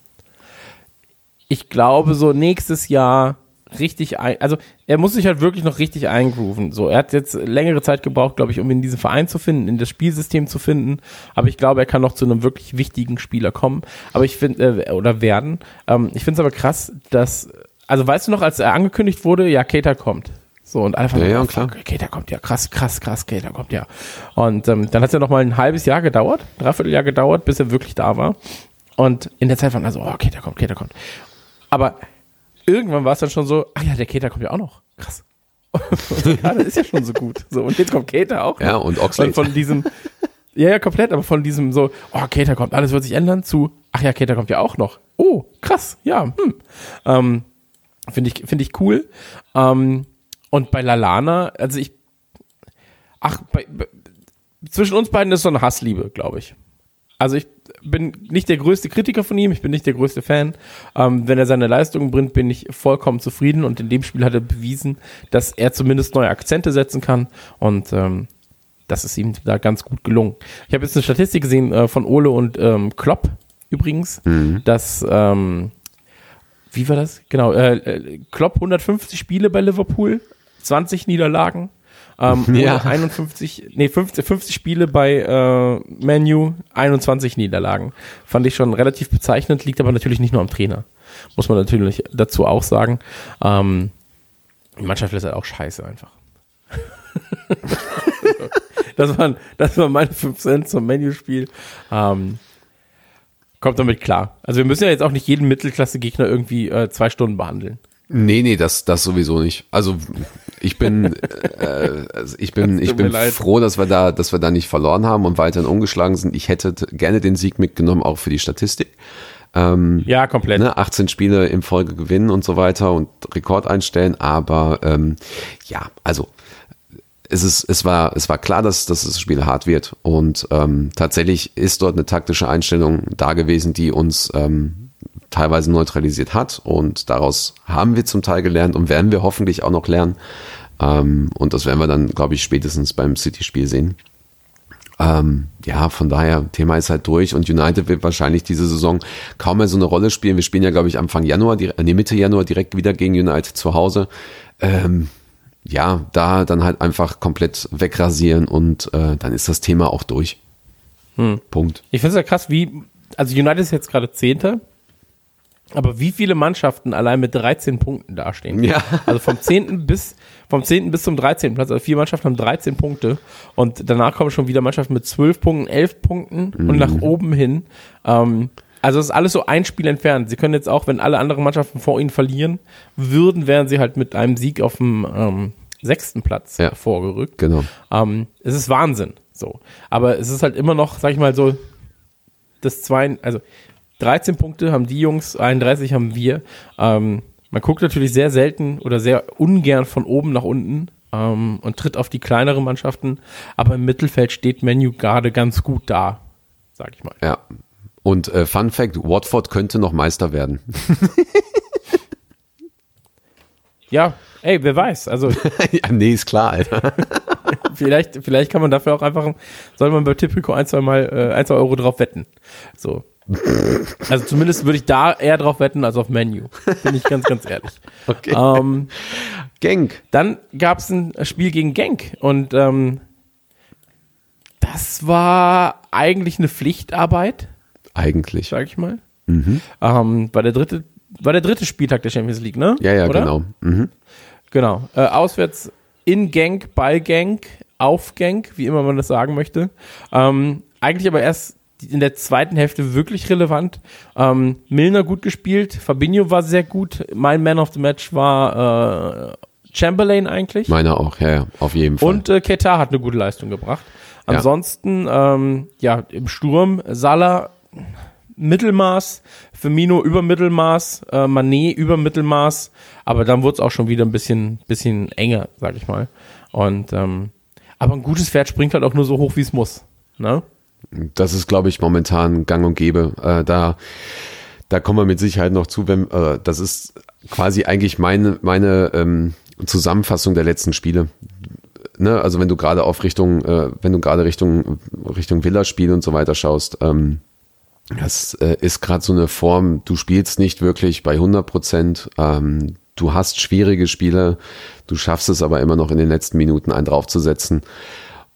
ich glaube, so nächstes Jahr richtig ein, also er muss sich halt wirklich noch richtig eingrooven. So, er hat jetzt längere Zeit gebraucht, glaube ich, um in diesen Verein zu finden, in das Spielsystem zu finden. Aber ich glaube, er kann noch zu einem wirklich wichtigen Spieler kommen. Aber ich finde, äh, oder werden. Ähm, ich finde es aber krass, dass, also weißt du noch, als er angekündigt wurde, ja, Keita kommt. So, und einfach, Ja, ja, oh, klar. Keita kommt ja, krass, krass, krass, Keita kommt ja. Und ähm, dann hat es ja noch mal ein halbes Jahr gedauert, dreiviertel Jahr gedauert, bis er wirklich da war. Und in der Zeit waren also, oh, Keita kommt, Keita kommt. Aber irgendwann war es dann schon so, ach ja, der Keter kommt ja auch noch. Krass. Und gerade ist ja schon so gut. So, und jetzt kommt Keter auch. Ja, noch. und Oxlade. von diesem, ja, ja, komplett, aber von diesem so, oh, Keter kommt, alles wird sich ändern, zu, ach ja, Keter kommt ja auch noch. Oh, krass, ja, hm. Ähm, Finde ich, finde ich cool. Ähm, und bei Lalana, also ich, ach, bei, bei, zwischen uns beiden ist so eine Hassliebe, glaube ich. Also ich bin nicht der größte Kritiker von ihm, ich bin nicht der größte Fan. Ähm, wenn er seine Leistungen bringt, bin ich vollkommen zufrieden und in dem Spiel hat er bewiesen, dass er zumindest neue Akzente setzen kann und ähm, das ist ihm da ganz gut gelungen. Ich habe jetzt eine Statistik gesehen äh, von Ole und ähm, Klopp übrigens, dass ähm, wie war das? Genau, äh, äh, Klopp 150 Spiele bei Liverpool, 20 Niederlagen. Ähm, Ja. Ole 51, nee, 50, 50 Spiele bei äh, Manu, 21 Niederlagen. Fand ich schon relativ bezeichnend, liegt aber natürlich nicht nur am Trainer. Muss man natürlich dazu auch sagen. Ähm, die Mannschaft ist halt auch scheiße einfach. das, waren, das waren meine 5 Cent zum Menüspiel. Ähm, kommt damit klar. Also wir müssen ja jetzt auch nicht jeden Mittelklasse-Gegner irgendwie äh, zwei Stunden behandeln. Nee, nee, das, das sowieso nicht. Also ich bin, äh, also ich bin, ich bin froh, dass wir da, dass wir da nicht verloren haben und weiterhin ungeschlagen sind. Ich hätte gerne den Sieg mitgenommen, auch für die Statistik. Ja, komplett. Ne, 18 Spiele in Folge gewinnen und so weiter und Rekord einstellen. Aber ähm, ja, also es ist, es war, es war klar, dass, dass das Spiel hart wird. Und ähm, tatsächlich ist dort eine taktische Einstellung da gewesen, die uns ähm, teilweise neutralisiert hat. Und daraus haben wir zum Teil gelernt und werden wir hoffentlich auch noch lernen. Ähm, und das werden wir dann, glaube ich, spätestens beim City-Spiel sehen. Ähm, ja, von daher, Thema ist halt durch und United wird wahrscheinlich diese Saison kaum mehr so eine Rolle spielen. Wir spielen ja, glaube ich, Anfang Januar, die, nee, Mitte Januar direkt wieder gegen United zu Hause. Ähm, ja, da dann halt einfach komplett wegrasieren und äh, dann ist das Thema auch durch. Punkt. Ich finde es ja krass, wie, also United ist jetzt gerade Zehnter, aber wie viele Mannschaften allein mit 13 Punkten dastehen. Ja. Also vom 10. bis, vom 10. bis zum 13. Platz, also vier Mannschaften haben 13 Punkte und danach kommen schon wieder Mannschaften mit 12 Punkten, 11 Punkten und nach oben hin. Ähm, also es ist alles so ein Spiel entfernt. Sie können jetzt auch, wenn alle anderen Mannschaften vor ihnen verlieren würden, wären sie halt mit einem Sieg auf dem ähm, sechsten Platz Ja. vorgerückt. Genau. Ähm, es ist Wahnsinn. So. Aber es ist halt immer noch, sag ich mal so, das zwei, also 13 Punkte haben die Jungs, 31 haben wir. Ähm, man guckt natürlich sehr selten oder sehr ungern von oben nach unten ähm, und tritt auf die kleineren Mannschaften. Aber im Mittelfeld steht Menu gerade ganz gut da, sag ich mal. Ja. Und äh, Fun Fact, Watford könnte noch Meister werden. Ja, ey, wer weiß. Also ja, nee, ist klar, Alter. vielleicht, vielleicht kann man dafür auch einfach, soll man bei Tipico ein, zwei Mal, äh, ein, zwei Euro drauf wetten. So. Also zumindest würde ich da eher drauf wetten als auf Menu. Bin ich ganz, ganz ehrlich. Okay. Ähm, Genk. dann gab es ein Spiel gegen Genk und ähm, das war eigentlich eine Pflichtarbeit, Eigentlich. sag ich mal. Ähm, war der dritte, war der dritte Spieltag der Champions League, ne? Ja, ja, Oder? genau. Mhm. Genau. Äh, auswärts in Genk, bei Genk, auf Genk, wie immer man das sagen möchte. Ähm, eigentlich aber erst in der zweiten Hälfte wirklich relevant. Ähm, Milner gut gespielt, Fabinho war sehr gut. Mein Man of the Match war äh, Chamberlain eigentlich. Meiner auch, ja, ja, auf jeden Fall. Und äh, Keita hat eine gute Leistung gebracht. Ja. Ansonsten, ähm, ja, im Sturm, Salah Mittelmaß, Firmino über Mittelmaß, äh, Manet über Mittelmaß, aber dann wurde es auch schon wieder ein bisschen, bisschen enger, sag ich mal. Und ähm, aber ein gutes Pferd springt halt auch nur so hoch, wie es muss. Ne? Das ist, glaube ich, momentan gang und gäbe. Äh, da, da kommen wir mit Sicherheit noch zu, wenn, äh, das ist quasi eigentlich meine, meine ähm, Zusammenfassung der letzten Spiele. Ne? Also wenn du gerade auf Richtung, äh, wenn du gerade Richtung, Richtung Villa-Spiel und so weiter schaust, ähm, das äh, ist gerade so eine Form, du spielst nicht wirklich bei 100 Prozent, ähm, du hast schwierige Spiele, du schaffst es aber immer noch in den letzten Minuten einen draufzusetzen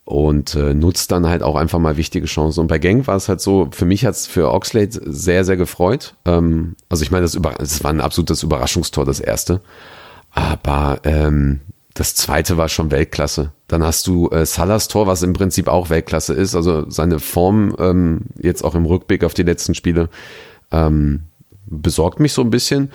und äh, nutzt dann halt auch einfach mal wichtige Chancen. Und bei Gang war es halt so, für mich hat es für Oxlade sehr, sehr gefreut. Ähm, also ich meine, das, das war ein absolutes Überraschungstor, das erste. Aber ähm, das zweite war schon Weltklasse. Dann hast du äh, Salas Tor, was im Prinzip auch Weltklasse ist. Also seine Form ähm, jetzt auch im Rückblick auf die letzten Spiele ähm, besorgt mich so ein bisschen.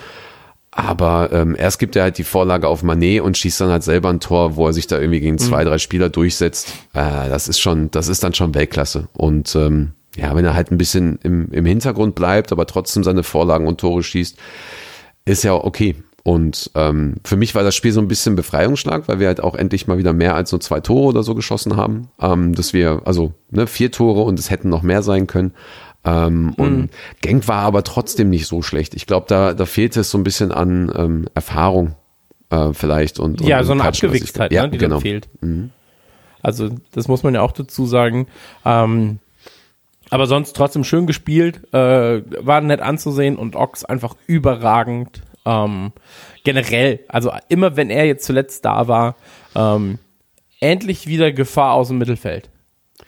Aber ähm, erst gibt er halt die Vorlage auf Manet und schießt dann halt selber ein Tor, wo er sich da irgendwie gegen zwei, mhm. drei Spieler durchsetzt. Äh, das ist schon, das ist dann schon Weltklasse. Und ähm, ja, wenn er halt ein bisschen im, im Hintergrund bleibt, aber trotzdem seine Vorlagen und Tore schießt, ist ja okay. Und ähm, für mich war das Spiel so ein bisschen Befreiungsschlag, weil wir halt auch endlich mal wieder mehr als nur zwei Tore oder so geschossen haben. Ähm, dass wir, also ne, vier Tore und es hätten noch mehr sein können. Ähm, mhm. Und Genk war aber trotzdem nicht so schlecht. Ich glaube, da, da fehlte es so ein bisschen an ähm, Erfahrung äh, vielleicht. und, und Ja, so eine Abgewichstheit, ne, die genau. dann fehlt. Mhm. Also das muss man ja auch dazu sagen. Ähm, aber sonst trotzdem schön gespielt, äh, war nett anzusehen und Ox einfach überragend ähm, generell, also immer wenn er jetzt zuletzt da war, ähm, endlich wieder Gefahr aus dem Mittelfeld.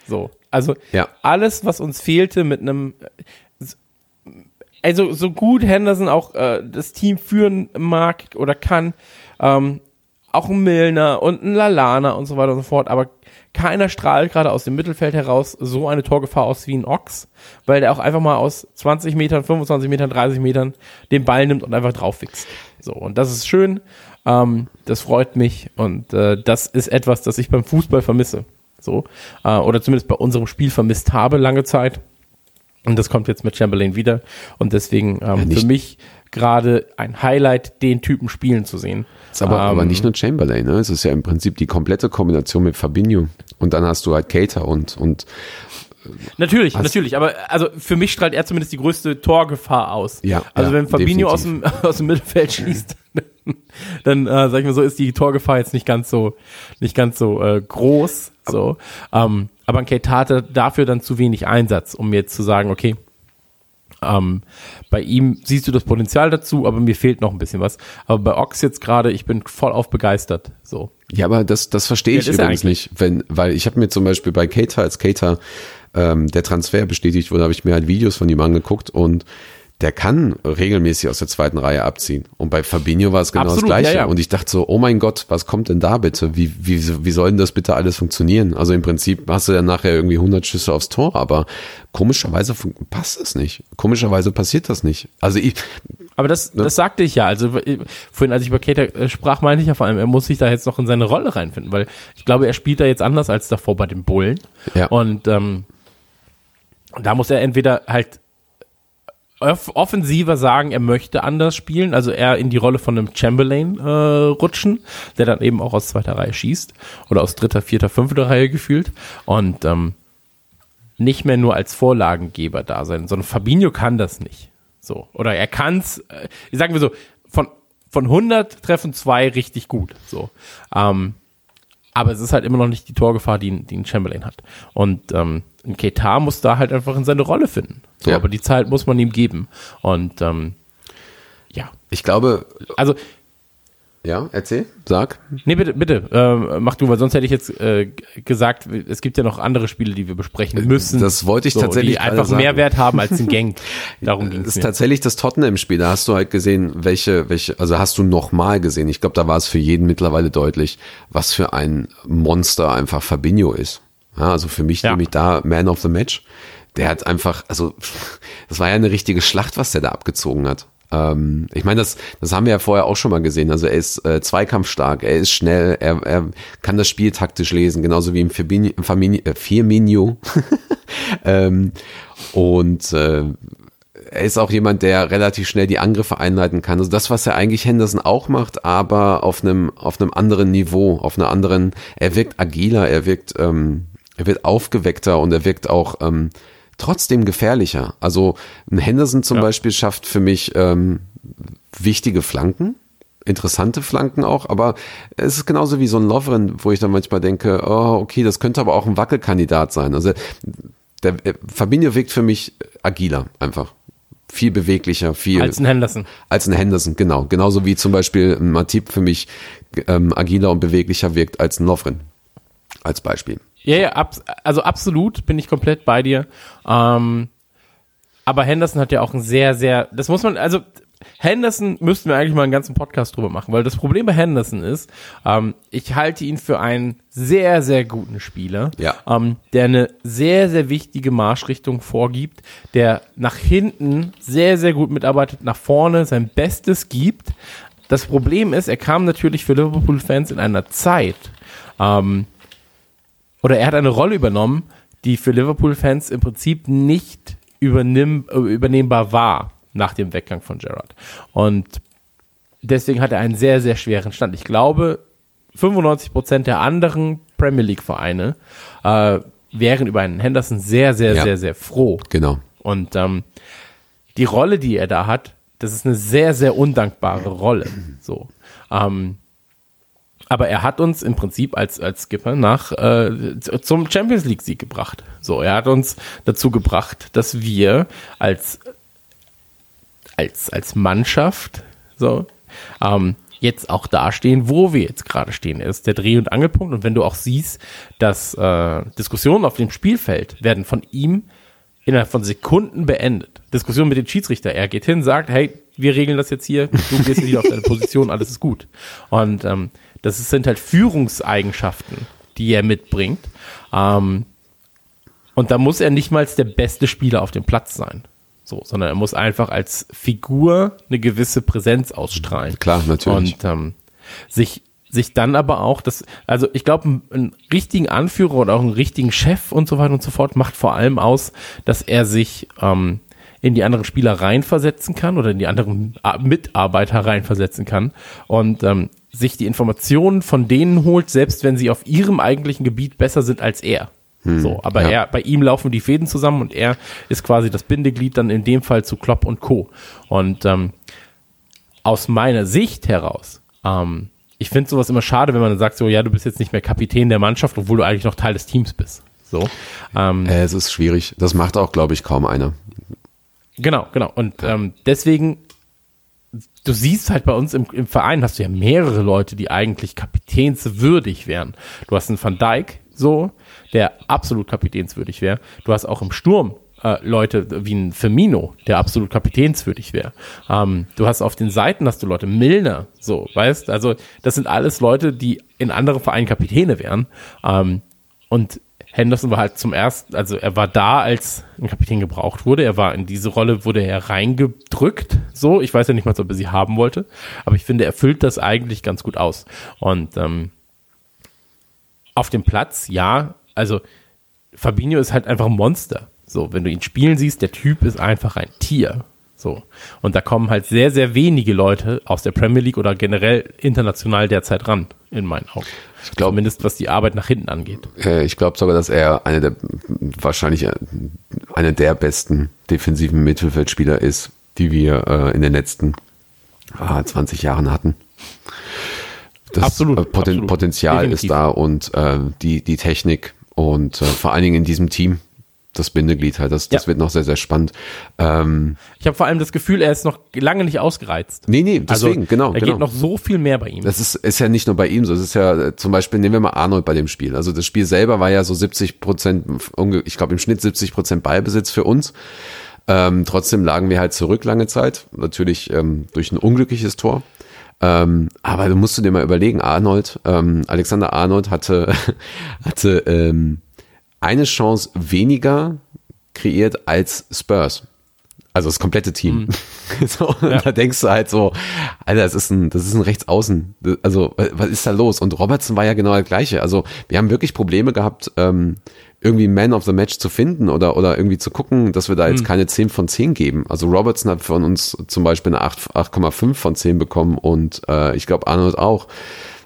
So. Also ja. alles, was uns fehlte mit einem, also so gut Henderson auch äh, das Team führen mag oder kann, ähm, auch ein Milner und ein Lalana und so weiter und so fort, aber keiner strahlt gerade aus dem Mittelfeld heraus so eine Torgefahr aus wie ein Ochs, weil der auch einfach mal aus 20 Metern, 25 Metern, 30 Metern den Ball nimmt und einfach drauf fixt. So, und das ist schön, ähm, das freut mich und äh, das ist etwas, das ich beim Fußball vermisse. So, äh, oder zumindest bei unserem Spiel vermisst habe lange Zeit. Und das kommt jetzt mit Chamberlain wieder. Und deswegen ähm, ja, für mich gerade ein Highlight, den Typen spielen zu sehen. Ist aber, ähm, aber nicht nur Chamberlain, ne? Es ist ja im Prinzip die komplette Kombination mit Fabinho. Und dann hast du halt Cater und, und Natürlich, natürlich, aber also für mich strahlt er zumindest die größte Torgefahr aus. Ja. Also ja, wenn Fabinho aus dem, aus dem Mittelfeld schießt, dann äh, sag ich mal so, ist die Torgefahr jetzt nicht ganz so nicht ganz so äh, groß. So. Ähm, aber ein Keita hatte dafür dann zu wenig Einsatz, um jetzt zu sagen, okay, ähm, bei ihm siehst du das Potenzial dazu, aber mir fehlt noch ein bisschen was. Aber bei Ox jetzt gerade, ich bin voll auf begeistert. So. Ja, aber das, das verstehe ich ja, übrigens nicht, wenn, weil ich habe mir zum Beispiel bei Cater, als Cater ähm, der Transfer bestätigt wurde, habe ich mir halt Videos von ihm angeguckt und der kann regelmäßig aus der zweiten Reihe abziehen. Und bei Fabinho war es genau Absolut, das Gleiche. Ja, ja. Und ich dachte so, oh mein Gott, was kommt denn da bitte? Wie, wie, wie soll denn das bitte alles funktionieren? Also im Prinzip hast du dann nachher irgendwie 100 Schüsse aufs Tor, aber komischerweise passt es nicht. Komischerweise passiert das nicht. Also ich. Aber das, ne? das sagte ich ja. Also vorhin, als ich über Kater äh, sprach, meinte ich ja vor allem, er muss sich da jetzt noch in seine Rolle reinfinden, weil ich glaube, er spielt da jetzt anders als davor bei den Bullen. Ja. Und ähm, da muss er entweder halt offensiver sagen, er möchte anders spielen, also eher in die Rolle von einem Chamberlain äh, rutschen, der dann eben auch aus zweiter Reihe schießt oder aus dritter, vierter, fünfter Reihe gefühlt und ähm, nicht mehr nur als Vorlagengeber da sein, sondern Fabinho kann das nicht. So oder er kann's, äh, sagen wir so, von von 100 treffen zwei richtig gut. So, ähm, aber es ist halt immer noch nicht die Torgefahr, die, die ein Chamberlain hat. Und ähm, ein Keita muss da halt einfach in seine Rolle finden. So, ja. aber die Zeit muss man ihm geben. Und ähm, ja. Ich glaube. Also ja, erzähl, sag. Nee, bitte, bitte, äh, mach du, weil sonst hätte ich jetzt äh, gesagt, es gibt ja noch andere Spiele, die wir besprechen müssen. Das wollte ich so, tatsächlich Die einfach sagen. mehr Wert haben als ein Gang. Darum ging es. Das ist tatsächlich das Tottenham-Spiel. Da hast du halt gesehen, welche, welche, also hast du nochmal gesehen. Ich glaube, da war es für jeden mittlerweile deutlich, was für ein Monster einfach Fabinho ist. Ja, also für mich ja. nämlich da Man of the Match. Der hat einfach, also das war ja eine richtige Schlacht, was der da abgezogen hat. Ähm, ich meine, das, das haben wir ja vorher auch schon mal gesehen. Also er ist äh, zweikampfstark, er ist schnell, er, er kann das Spiel taktisch lesen, genauso wie im Firmino. Äh, Firmino. ähm, und äh, er ist auch jemand, der relativ schnell die Angriffe einleiten kann. Also das, was er eigentlich Henderson auch macht, aber auf einem auf einem anderen Niveau, auf einer anderen. Er wirkt agiler, er wirkt ähm, er wird aufgeweckter und er wirkt auch ähm, trotzdem gefährlicher. Also ein Henderson zum Ja. Beispiel schafft für mich ähm, wichtige Flanken, interessante Flanken auch, aber es ist genauso wie so ein Lovren, wo ich dann manchmal denke, oh, okay, das könnte aber auch ein Wackelkandidat sein. Also der äh, Fabinho wirkt für mich agiler einfach. Viel beweglicher, viel Als ein Henderson. als ein Henderson, genau. Genauso wie zum Beispiel ein Matip für mich ähm, agiler und beweglicher wirkt als ein Lovren. Als Beispiel. Ja, ja, abs also absolut bin ich komplett bei dir. Ähm, aber Henderson hat ja auch ein sehr, sehr, das muss man, also Henderson müssten wir eigentlich mal einen ganzen Podcast drüber machen, weil das Problem bei Henderson ist, ähm, ich halte ihn für einen sehr, sehr guten Spieler, Ja. ähm, der eine sehr, sehr wichtige Marschrichtung vorgibt, der nach hinten sehr, sehr gut mitarbeitet, nach vorne sein Bestes gibt. Das Problem ist, er kam natürlich für Liverpool-Fans in einer Zeit, ähm, oder er hat eine Rolle übernommen, die für Liverpool-Fans im Prinzip nicht übernimm, äh, übernehmbar war nach dem Weggang von Gerrard. Und deswegen hat er einen sehr, sehr schweren Stand. Ich glaube, 95% der anderen Premier League-Vereine äh, wären über einen Henderson sehr, sehr, Ja. sehr, sehr froh. Genau. Und ähm, die Rolle, die er da hat, das ist eine sehr, sehr undankbare Rolle. So. Ähm, aber er hat uns im Prinzip als, als Skipper nach äh, zum Champions League Sieg gebracht. So, er hat uns dazu gebracht, dass wir als als als Mannschaft so ähm, jetzt auch dastehen, wo wir jetzt gerade stehen. Er ist der Dreh- und Angelpunkt. Und wenn du auch siehst, dass äh, Diskussionen auf dem Spielfeld werden von ihm innerhalb von Sekunden beendet. Diskussion mit dem Schiedsrichter. Er geht hin, sagt, hey, wir regeln das jetzt hier, du gehst wieder auf deine Position, alles ist gut. Und ähm, das sind halt Führungseigenschaften, die er mitbringt. Ähm, und da muss er nicht mal der beste Spieler auf dem Platz sein. So, sondern er muss einfach als Figur eine gewisse Präsenz ausstrahlen. Klar, natürlich. Und ähm, sich, sich dann aber auch, das, also ich glaube, einen, einen richtigen Anführer oder auch einen richtigen Chef und so weiter und so fort macht vor allem aus, dass er sich ähm, in die anderen Spieler reinversetzen kann oder in die anderen Mitarbeiter reinversetzen kann und ähm, sich die Informationen von denen holt, selbst wenn sie auf ihrem eigentlichen Gebiet besser sind als er. So, aber ja. er, bei ihm laufen die Fäden zusammen und er ist quasi das Bindeglied dann in dem Fall zu Klopp und Co. Und ähm, aus meiner Sicht heraus, ähm, ich finde sowas immer schade, wenn man dann sagt, so, ja, du bist jetzt nicht mehr Kapitän der Mannschaft, obwohl du eigentlich noch Teil des Teams bist. So. Ähm, Äh, es ist schwierig. Das macht auch, glaube ich, kaum einer. Genau, genau. Und ähm, deswegen, du siehst halt bei uns im, im Verein, hast du ja mehrere Leute, die eigentlich kapitänswürdig wären. Du hast einen Van Dijk, so, der absolut kapitänswürdig wäre. Du hast auch im Sturm äh, Leute wie ein Firmino, der absolut kapitänswürdig wäre. Ähm, du hast auf den Seiten hast du Leute, Milner, so, weißt, also das sind alles Leute, die in anderen Vereinen Kapitäne wären. Ähm, und Henderson war halt zum ersten, also er war da, als ein Kapitän gebraucht wurde. Er war in diese Rolle, wurde er reingedrückt. So, ich weiß ja nicht mal, ob er sie haben wollte, aber ich finde, er füllt das eigentlich ganz gut aus. Und ähm, auf dem Platz, ja, also Fabinho ist halt einfach ein Monster. So, wenn du ihn spielen siehst, der Typ ist einfach ein Tier. So. Und da kommen halt sehr, sehr wenige Leute aus der Premier League oder generell international derzeit ran, in meinen Augen. Ich glaub- Zumindest was die Arbeit nach hinten angeht. Äh, ich glaube sogar, dass er einer der, wahrscheinlich äh, einer der besten defensiven Mittelfeldspieler ist, die wir äh, in den letzten ah, 20 Jahren hatten. Das Absolut, äh, Poten absolut. Potenzial Definitiv. ist da und äh, die, die Technik und äh, vor allen Dingen in diesem Team, das Bindeglied halt, das, das Ja. wird noch sehr, sehr spannend. Ähm, Ich habe vor allem das Gefühl, er ist noch lange nicht ausgereizt. nee, nee, deswegen, also, genau. Da genau. geht noch so viel mehr bei ihm. Das ist, ist ja nicht nur bei ihm so. Es ist ja äh, zum Beispiel, nehmen wir mal Arnold bei dem Spiel. Also das Spiel selber war ja so 70 Prozent, ich glaube im Schnitt 70 Prozent Ballbesitz für uns. Ähm, trotzdem lagen wir halt zurück lange Zeit. Natürlich ähm, durch ein unglückliches Tor. Ähm, aber du musst du dir mal überlegen, Arnold, ähm, Alexander Arnold hatte, hatte ähm, eine Chance weniger kreiert als Spurs. Also das komplette Team. So, und Da denkst du halt so, Alter, das ist ein, das ist ein Rechtsaußen. Also, was ist da los? Und Robertson war ja genau das Gleiche. Also, wir haben wirklich Probleme gehabt, ähm, irgendwie Man of the Match zu finden oder, oder irgendwie zu gucken, dass wir da jetzt keine 10 von 10 geben. Also Robertson hat von uns zum Beispiel eine 8 8,5 von 10 bekommen und äh, ich glaube Arnold auch.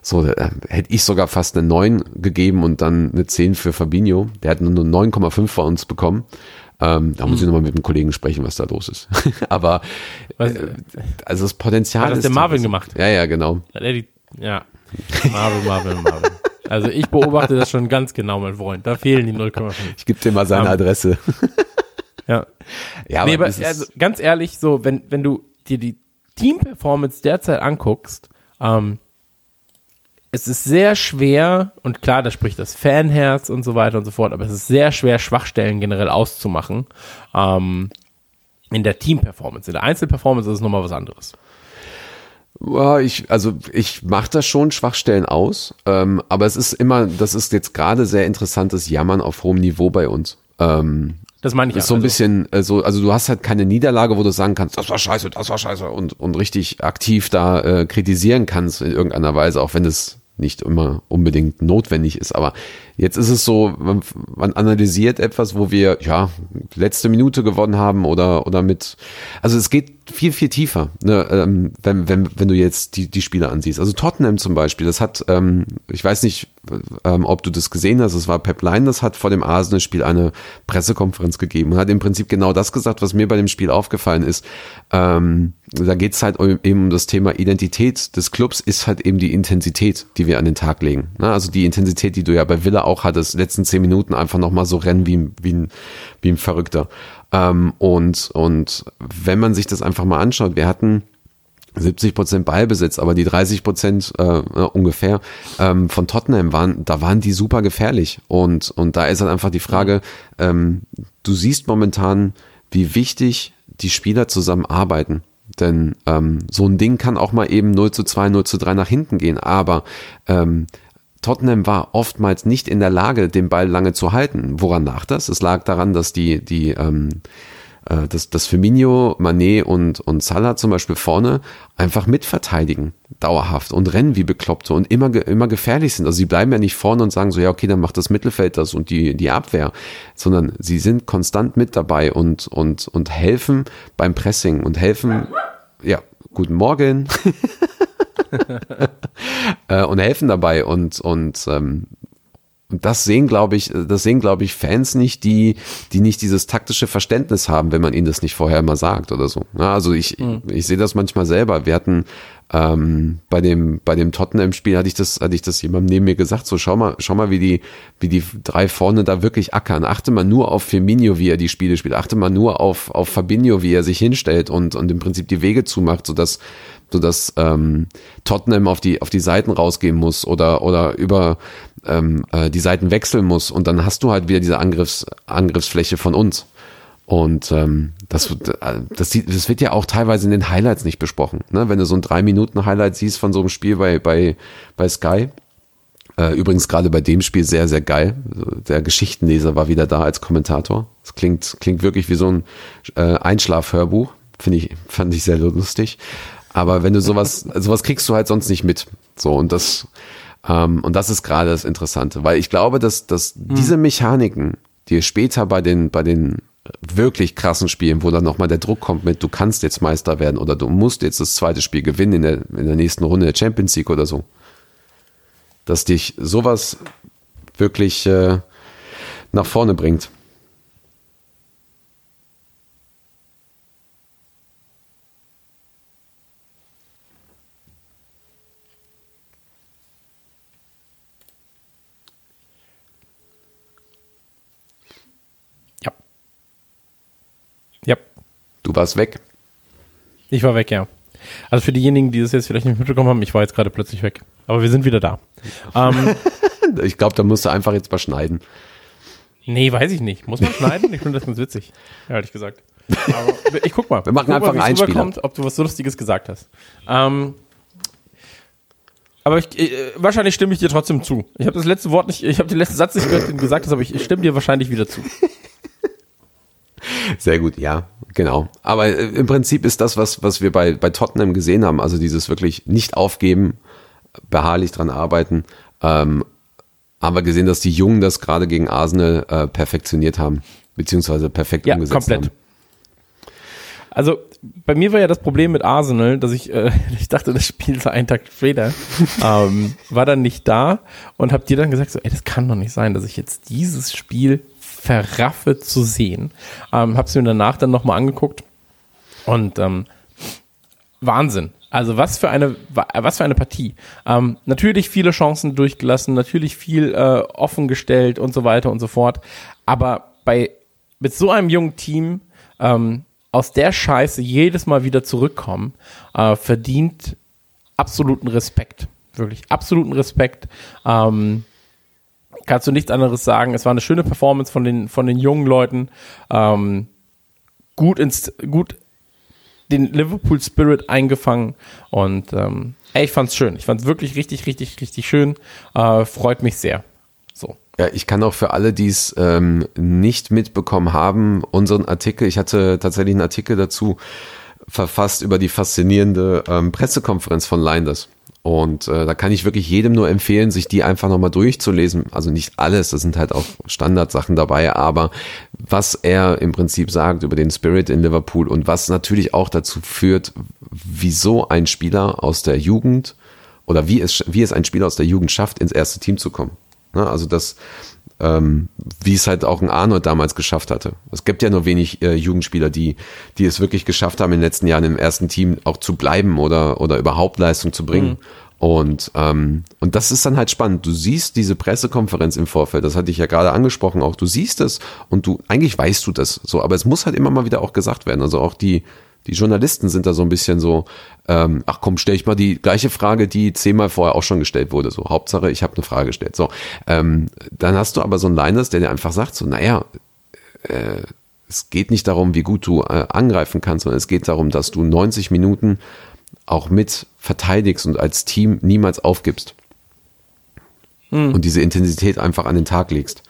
So, äh, hätte ich sogar fast eine 9 gegeben und dann eine 10 für Fabinho. Der hat nur 9,5 bei uns bekommen. Ähm, da muss ich nochmal mit dem Kollegen sprechen, was da los ist. Aber Was, äh, also das Potenzial Hat das ist der Marvin gemacht? Ja, ja, genau. Ja. Marvin, Marvin, Marvin. Also ich beobachte das schon ganz genau, mein Freund. Da fehlen die 0,5. Ich gebe dir mal seine Ähm, Adresse. Ja. Ja, nee, aber ist- also, ganz ehrlich, so, wenn, wenn du dir die Team-Performance derzeit anguckst, ähm, es ist sehr schwer, und klar, da spricht das Fanherz und so weiter und so fort, aber es ist sehr schwer, Schwachstellen generell auszumachen. Ähm, in der Team-Performance. In der Einzelperformance ist es nochmal was anderes. Ja, ich, also ich mache da schon Schwachstellen aus, ähm, aber es ist immer, das ist jetzt gerade sehr interessantes Jammern auf hohem Niveau bei uns. Ähm, Das meine ich ist ja. so ein Also, bisschen, äh, so, also du hast halt keine Niederlage, wo du sagen kannst, das war scheiße, das war scheiße und, und richtig aktiv da äh, kritisieren kannst in irgendeiner Weise, auch wenn es nicht immer unbedingt notwendig ist. Aber jetzt ist es so, man, analysiert etwas, wo wir ja letzte Minute gewonnen haben oder oder mit, also es geht viel viel tiefer, ne, ähm, wenn wenn wenn du jetzt die die Spiele ansiehst. Also Tottenham zum Beispiel, das hat, ähm, ich weiß nicht, ähm, ob du das gesehen hast. Es war Pep Line, das hat vor dem Arsenal-Spiel eine Pressekonferenz gegeben und hat im Prinzip genau das gesagt, was mir bei dem Spiel aufgefallen ist. Ähm, da geht es halt eben um das Thema Identität des Clubs, ist halt eben die Intensität, die wir an den Tag legen. Ne? Also die Intensität, die du ja bei Villa auch hattest, letzten zehn Minuten einfach nochmal so rennen wie, wie, ein, wie ein Verrückter. Ähm, und, und wenn man sich das einfach mal anschaut, wir hatten 70 Prozent Ballbesitz, aber die 30 Prozent äh, ja, ungefähr ähm, von Tottenham waren, da waren die super gefährlich und und da ist dann einfach die Frage, ähm, du siehst momentan, wie wichtig die Spieler zusammenarbeiten. Denn ähm, so ein Ding kann auch mal eben 0 zu 2, 0 zu 3 nach hinten gehen, aber ähm, Tottenham war oftmals nicht in der Lage, den Ball lange zu halten. Woran lag das? Es lag daran, dass die, die ähm, äh, dass, dass Firmino, Manet und, und Salah zum Beispiel vorne einfach mitverteidigen, dauerhaft und rennen wie Bekloppte und immer, immer gefährlich sind. Also sie bleiben ja nicht vorne und sagen so, ja, okay, dann macht das Mittelfeld das und die, die Abwehr, sondern sie sind konstant mit dabei und, und, und helfen beim Pressing und helfen, ja, guten Morgen. äh, und helfen dabei und, und ähm, und das sehen, glaube ich, das sehen, glaube ich, Fans nicht, die, die nicht dieses taktische Verständnis haben, wenn man ihnen das nicht vorher immer sagt oder so. Also ich, ich sehe das manchmal selber. Wir hatten ähm, bei dem, bei dem Tottenham-Spiel hatte ich das, hatte ich das jemandem neben mir gesagt, so schau mal, schau mal, wie die, wie die drei vorne da wirklich ackern. Achte mal nur auf Firmino, wie er die Spiele spielt. Achte mal nur auf, auf Fabinho, wie er sich hinstellt und, und im Prinzip die Wege zumacht, sodass, sodass ähm, Tottenham auf die, auf die Seiten rausgehen muss oder, oder über ähm, äh, die Seiten wechseln muss und dann hast du halt wieder diese Angriffs, Angriffsfläche von uns. Und ähm, das, wird- äh, das, das wird ja auch teilweise in den Highlights nicht besprochen. Ne? Wenn du so ein drei Minuten Highlight siehst von so einem Spiel bei, bei, bei Sky, äh, übrigens gerade bei dem Spiel sehr, sehr geil. Der Geschichtenleser war wieder da als Kommentator. Das klingt, klingt wirklich wie so ein äh, Einschlafhörbuch. Finde ich, fand ich sehr lustig. Aber wenn du sowas, sowas kriegst du halt sonst nicht mit. So, und das, ähm, und das ist gerade das Interessante, weil ich glaube, dass, dass diese Mechaniken, die später bei den, bei den wirklich krassen Spielen, wo dann nochmal der Druck kommt mit, du kannst jetzt Meister werden oder du musst jetzt das zweite Spiel gewinnen in der, in der nächsten Runde der Champions League oder so, dass dich sowas wirklich äh, nach vorne bringt. Ja. Ja. Du warst weg. Ich war weg, ja. Also für diejenigen, die das jetzt vielleicht nicht mitbekommen haben, ich war jetzt gerade plötzlich weg. Aber wir sind wieder da. ähm, Ich glaube, da musst du einfach jetzt mal schneiden. nee, weiß ich nicht. Muss man schneiden? Ich finde das ganz witzig, ehrlich gesagt. Aber ich guck mal. Wir machen guck einfach mal, einen Einspieler. Ob du was so Lustiges gesagt hast. Ähm, aber ich, äh, wahrscheinlich stimme ich dir trotzdem zu. Ich habe das letzte Wort nicht, ich habe den letzten Satz nicht gehört, den du gesagt hast, aber ich, ich stimme dir wahrscheinlich wieder zu. Sehr gut, ja, genau. Aber äh, im Prinzip ist das, was, was wir bei, bei Tottenham gesehen haben, also dieses wirklich nicht aufgeben, beharrlich dran arbeiten, ähm, haben wir gesehen, dass die Jungen das gerade gegen Arsenal äh, perfektioniert haben, beziehungsweise perfekt Ja, umgesetzt komplett. haben. Also bei mir war ja das Problem mit Arsenal, dass ich, äh, ich dachte, das Spiel sei einen Tag später, ähm, war dann nicht da und hab dir dann gesagt, so, ey, das kann doch nicht sein, dass ich jetzt dieses Spiel verraffe zu sehen. Ähm, hab's mir danach dann nochmal angeguckt und ähm, Wahnsinn. Also was für eine was für eine Partie. Ähm, natürlich viele Chancen durchgelassen, natürlich viel äh, offen gestellt und so weiter und so fort. Aber bei mit so einem jungen Team ähm, aus der Scheiße jedes Mal wieder zurückkommen, äh, verdient absoluten Respekt. Wirklich absoluten Respekt. Ähm, kannst du nichts anderes sagen. Es war eine schöne Performance von den, von den jungen Leuten. Ähm, gut ins, gut den Liverpool Spirit eingefangen und ähm, ey, ich fand's schön. Ich fand's wirklich richtig, richtig, richtig schön. Äh, freut mich sehr. So. Ja, ich kann auch für alle, die es ähm, nicht mitbekommen haben, unseren Artikel, ich hatte tatsächlich einen Artikel dazu verfasst über die faszinierende ähm, Pressekonferenz von Leinders. Und äh, da kann ich wirklich jedem nur empfehlen, sich die einfach nochmal durchzulesen. Also nicht alles, da sind halt auch Standardsachen dabei, aber was er im Prinzip sagt über den Spirit in Liverpool und was natürlich auch dazu führt, wieso ein Spieler aus der Jugend oder wie es, wie es ein Spieler aus der Jugend schafft, ins erste Team zu kommen. Ne? Also das, ähm, wie es halt auch ein Arnold damals geschafft hatte. Es gibt ja nur wenig äh, Jugendspieler, die, die es wirklich geschafft haben, in den letzten Jahren im ersten Team auch zu bleiben oder, oder überhaupt Leistung zu bringen. Mhm. Und, ähm, und das ist dann halt spannend. Du siehst diese Pressekonferenz im Vorfeld, das hatte ich ja gerade angesprochen auch. Du siehst es und du, eigentlich weißt du das so, aber es muss halt immer mal wieder auch gesagt werden. Also auch die, die Journalisten sind da so ein bisschen so, ähm, ach komm, stell ich mal die gleiche Frage, die zehnmal vorher auch schon gestellt wurde. So, Hauptsache, ich habe eine Frage gestellt. So, ähm, dann hast du aber so einen Liners, der dir einfach sagt, so, naja, äh, es geht nicht darum, wie gut du äh, angreifen kannst, sondern es geht darum, dass du 90 Minuten auch mit verteidigst und als Team niemals aufgibst. Hm. Und diese Intensität einfach an den Tag legst.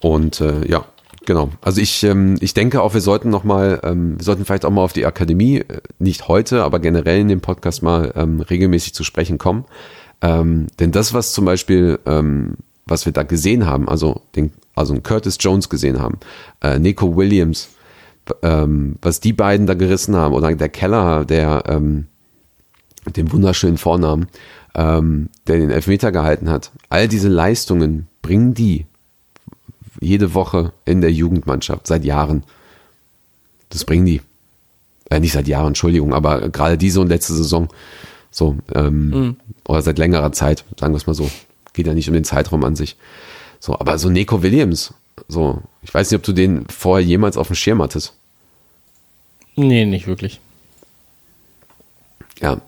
Und äh, ja, Genau. Also ich, ähm, ich denke auch, wir sollten noch mal, ähm, wir sollten vielleicht auch mal auf die Akademie, äh, nicht heute, aber generell in dem Podcast mal ähm, regelmäßig zu sprechen kommen. Ähm, denn das, was zum Beispiel, ähm, was wir da gesehen haben, also den, also Curtis Jones gesehen haben, äh, Nico Williams, ähm, was die beiden da gerissen haben, oder der Keller, der ähm, dem wunderschönen Vornamen, ähm, der den Elfmeter gehalten hat, all diese Leistungen bringen die jede Woche in der Jugendmannschaft, seit Jahren. Das bringen die. Äh, nicht seit Jahren, Entschuldigung, aber gerade diese und letzte Saison. So, ähm, mhm. oder seit längerer Zeit, sagen wir es mal so. Geht ja nicht um den Zeitraum an sich. So, aber so Nico Williams, so, ich weiß nicht, ob du den vorher jemals auf dem Schirm hattest. Nee, nicht wirklich. Ja,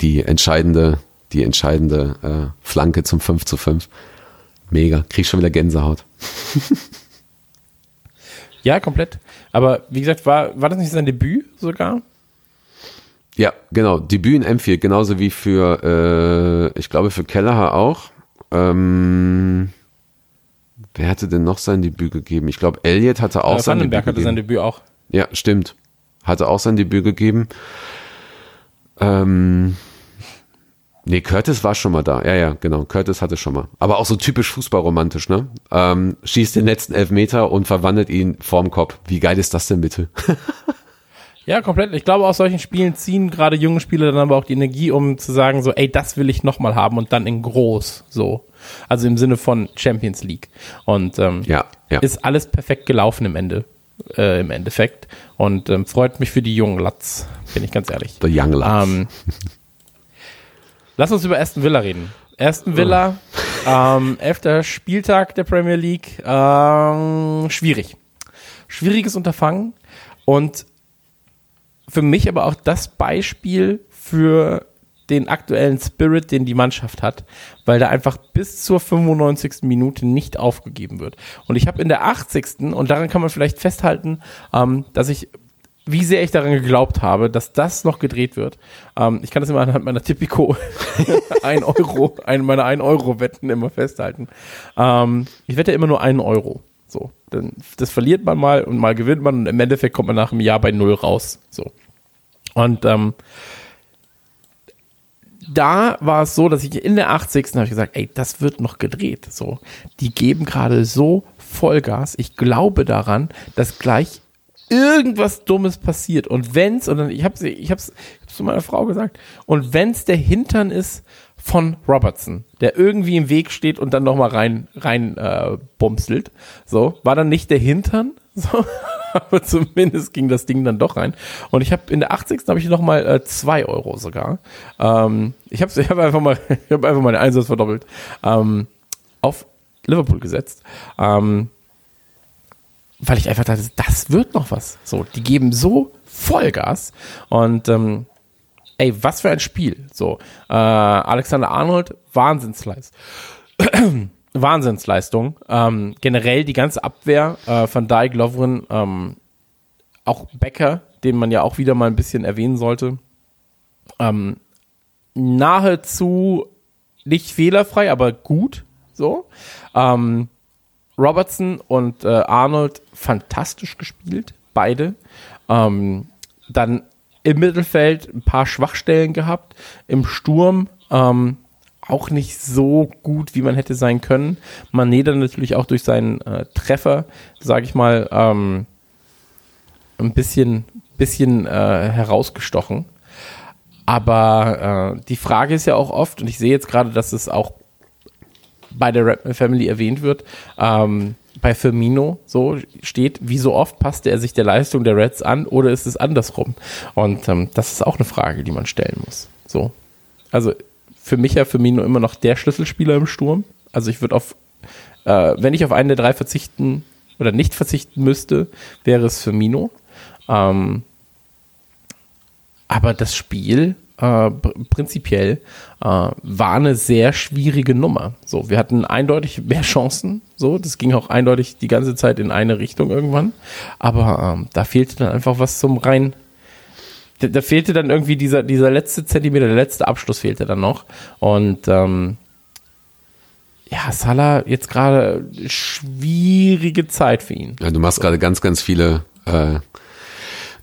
die entscheidende, die entscheidende äh, Flanke zum 5 zu 5. Mega, krieg schon wieder Gänsehaut. ja, komplett. Aber wie gesagt, war, war das nicht sein Debüt sogar? Ja, genau. Debüt in Enfield, genauso wie für, äh, ich glaube, für Kelleher auch. Ähm, wer hatte denn noch sein Debüt gegeben? Ich glaube, Elliot hatte auch ja, sein Debüt hatte gegeben. sein Debüt auch. Ja, stimmt. Hatte auch sein Debüt gegeben. Ähm, Nee, Curtis war schon mal da. Ja, ja, genau. Curtis hatte schon mal. Aber auch so typisch fußballromantisch, ne? Ähm, schießt den letzten Elfmeter und verwandelt ihn vorm Kopf. Wie geil ist das denn bitte? ja, komplett. Ich glaube, aus solchen Spielen ziehen gerade junge Spieler dann aber auch die Energie, um zu sagen, so, ey, das will ich nochmal haben und dann in groß, so. Also im Sinne von Champions League. Und ähm, ja, ja. ist alles perfekt gelaufen im Ende. Äh, im Endeffekt. Und ähm, freut mich für die jungen Latz, bin ich ganz ehrlich. The Young Latz. Ähm, Lass uns über Aston Villa reden. Aston Villa, oh. ähm, elfter Spieltag der Premier League, ähm, schwierig. Schwieriges Unterfangen und für mich aber auch das Beispiel für den aktuellen Spirit, den die Mannschaft hat, weil da einfach bis zur 95. Minute nicht aufgegeben wird. Und ich habe in der 80. und daran kann man vielleicht festhalten, ähm, dass ich wie sehr ich daran geglaubt habe, dass das noch gedreht wird. Ähm, ich kann das immer anhand meiner Tipico 1 Euro, ein, meiner 1 Euro Wetten immer festhalten. Ähm, ich wette immer nur 1 Euro. So, dann, das verliert man mal und mal gewinnt man und im Endeffekt kommt man nach einem Jahr bei Null raus. So. Und ähm, da war es so, dass ich in der 80. habe ich gesagt, ey, das wird noch gedreht. So, die geben gerade so Vollgas. Ich glaube daran, dass gleich irgendwas Dummes passiert und wenn's, und dann, ich hab's, ich hab's, ich hab's zu meiner Frau gesagt, und wenn's der Hintern ist von Robertson, der irgendwie im Weg steht und dann nochmal rein, rein äh, bumselt, so, war dann nicht der Hintern, so, aber zumindest ging das Ding dann doch rein. Und ich habe in der 80. habe ich nochmal äh, zwei Euro sogar. Ähm, ich habe ich hab einfach mal, ich habe einfach mal den Einsatz verdoppelt. Ähm, auf Liverpool gesetzt. Ähm, weil ich einfach dachte, das wird noch was. So, die geben so Vollgas und ähm, ey, was für ein Spiel. So, äh, Alexander Arnold, Wahnsinnsleistung. Wahnsinnsleistung. Ähm, generell die ganze Abwehr äh, von Dijk, Lovren, ähm, auch Becker, den man ja auch wieder mal ein bisschen erwähnen sollte. Ähm, nahezu nicht fehlerfrei, aber gut. So. Ähm, Robertson und äh, Arnold fantastisch gespielt, beide. Ähm, dann im Mittelfeld ein paar Schwachstellen gehabt. Im Sturm ähm, auch nicht so gut, wie man hätte sein können. Mané dann natürlich auch durch seinen äh, Treffer, sage ich mal, ähm, ein bisschen, bisschen äh, herausgestochen. Aber äh, die Frage ist ja auch oft, und ich sehe jetzt gerade, dass es auch bei der Rap Family erwähnt wird, ähm, bei Firmino so steht, wie so oft passte er sich der Leistung der Reds an oder ist es andersrum? Und ähm, das ist auch eine Frage, die man stellen muss. So. Also für mich ja Firmino immer noch der Schlüsselspieler im Sturm. Also ich würde auf, äh, wenn ich auf einen der drei verzichten oder nicht verzichten müsste, wäre es Firmino. Ähm, aber das Spiel äh, prinzipiell äh, war eine sehr schwierige Nummer. So, wir hatten eindeutig mehr Chancen. So, das ging auch eindeutig die ganze Zeit in eine Richtung irgendwann. Aber ähm, da fehlte dann einfach was zum rein. Da, da, fehlte dann irgendwie dieser, dieser letzte Zentimeter, der letzte Abschluss fehlte dann noch. Und ähm, ja, Salah jetzt gerade schwierige Zeit für ihn. Ja, du machst gerade ganz, ganz viele äh,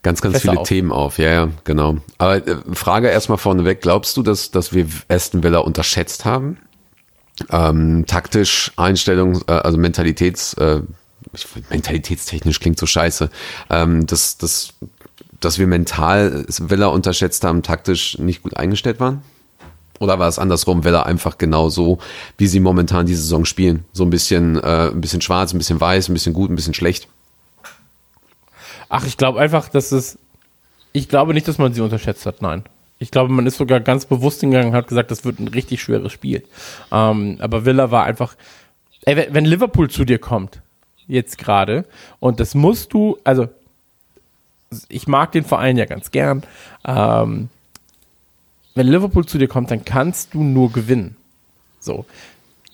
Ganz, ganz viele auf. Themen auf, ja, ja, genau. Aber äh, Frage erstmal vorneweg, glaubst du, dass, dass wir Aston Villa unterschätzt haben? Ähm, taktisch, Einstellung, äh, also Mentalitäts, äh, mentalitätstechnisch klingt so scheiße, ähm, dass, dass, dass wir mental Villa unterschätzt haben, taktisch nicht gut eingestellt waren? Oder war es andersrum, Villa einfach genau so, wie sie momentan die Saison spielen? So ein bisschen, äh, ein bisschen schwarz, ein bisschen weiß, ein bisschen gut, ein bisschen schlecht? Ach, ich glaube einfach, dass es. Ich glaube nicht, dass man sie unterschätzt hat, nein. Ich glaube, man ist sogar ganz bewusst hingegangen und hat gesagt, das wird ein richtig schweres Spiel. Ähm, aber Villa war einfach. Ey, wenn Liverpool zu dir kommt, jetzt gerade, und das musst du, also ich mag den Verein ja ganz gern. Ähm, wenn Liverpool zu dir kommt, dann kannst du nur gewinnen. So.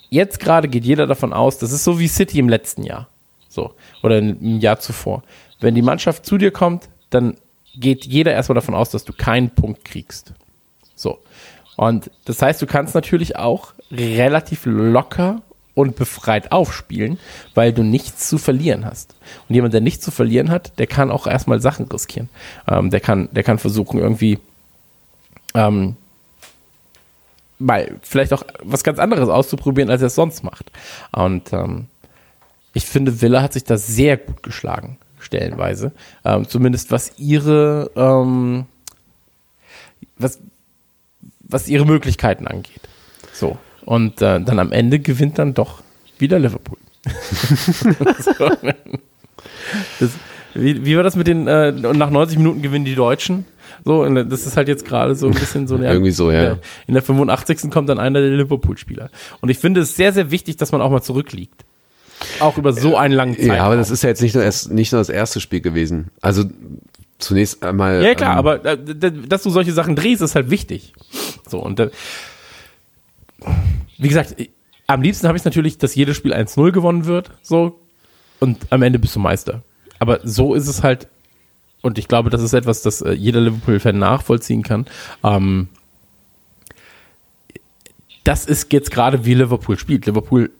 Jetzt gerade geht jeder davon aus, das ist so wie City im letzten Jahr. So. Oder im Jahr zuvor. Wenn die Mannschaft zu dir kommt, dann geht jeder erstmal davon aus, dass du keinen Punkt kriegst. So. Und das heißt, du kannst natürlich auch relativ locker und befreit aufspielen, weil du nichts zu verlieren hast. Und jemand, der nichts zu verlieren hat, der kann auch erstmal Sachen riskieren. Ähm, der, kann, der kann versuchen, irgendwie ähm, mal vielleicht auch was ganz anderes auszuprobieren, als er es sonst macht. Und ähm, ich finde, Villa hat sich da sehr gut geschlagen stellenweise. Ähm, zumindest was ihre, ähm, was, was ihre Möglichkeiten angeht. So. Und äh, dann am Ende gewinnt dann doch wieder Liverpool. so. das, wie, wie war das mit den, äh, nach 90 Minuten gewinnen die Deutschen? So, das ist halt jetzt gerade so ein bisschen so eine. Irgendwie so, ja. In der, in der 85. kommt dann einer der Liverpool-Spieler. Und ich finde es sehr, sehr wichtig, dass man auch mal zurückliegt. Auch über so einen langen Zeitraum. Ja, aber das ist ja jetzt nicht nur, erst, nicht nur das erste Spiel gewesen. Also zunächst einmal. Ja, klar, ähm, aber äh, dass du solche Sachen drehst, ist halt wichtig. So, und äh, wie gesagt, am liebsten habe ich es natürlich, dass jedes Spiel 1-0 gewonnen wird, so, und am Ende bist du Meister. Aber so ist es halt, und ich glaube, das ist etwas, das äh, jeder Liverpool-Fan nachvollziehen kann. Ähm, das ist jetzt gerade wie Liverpool spielt. Liverpool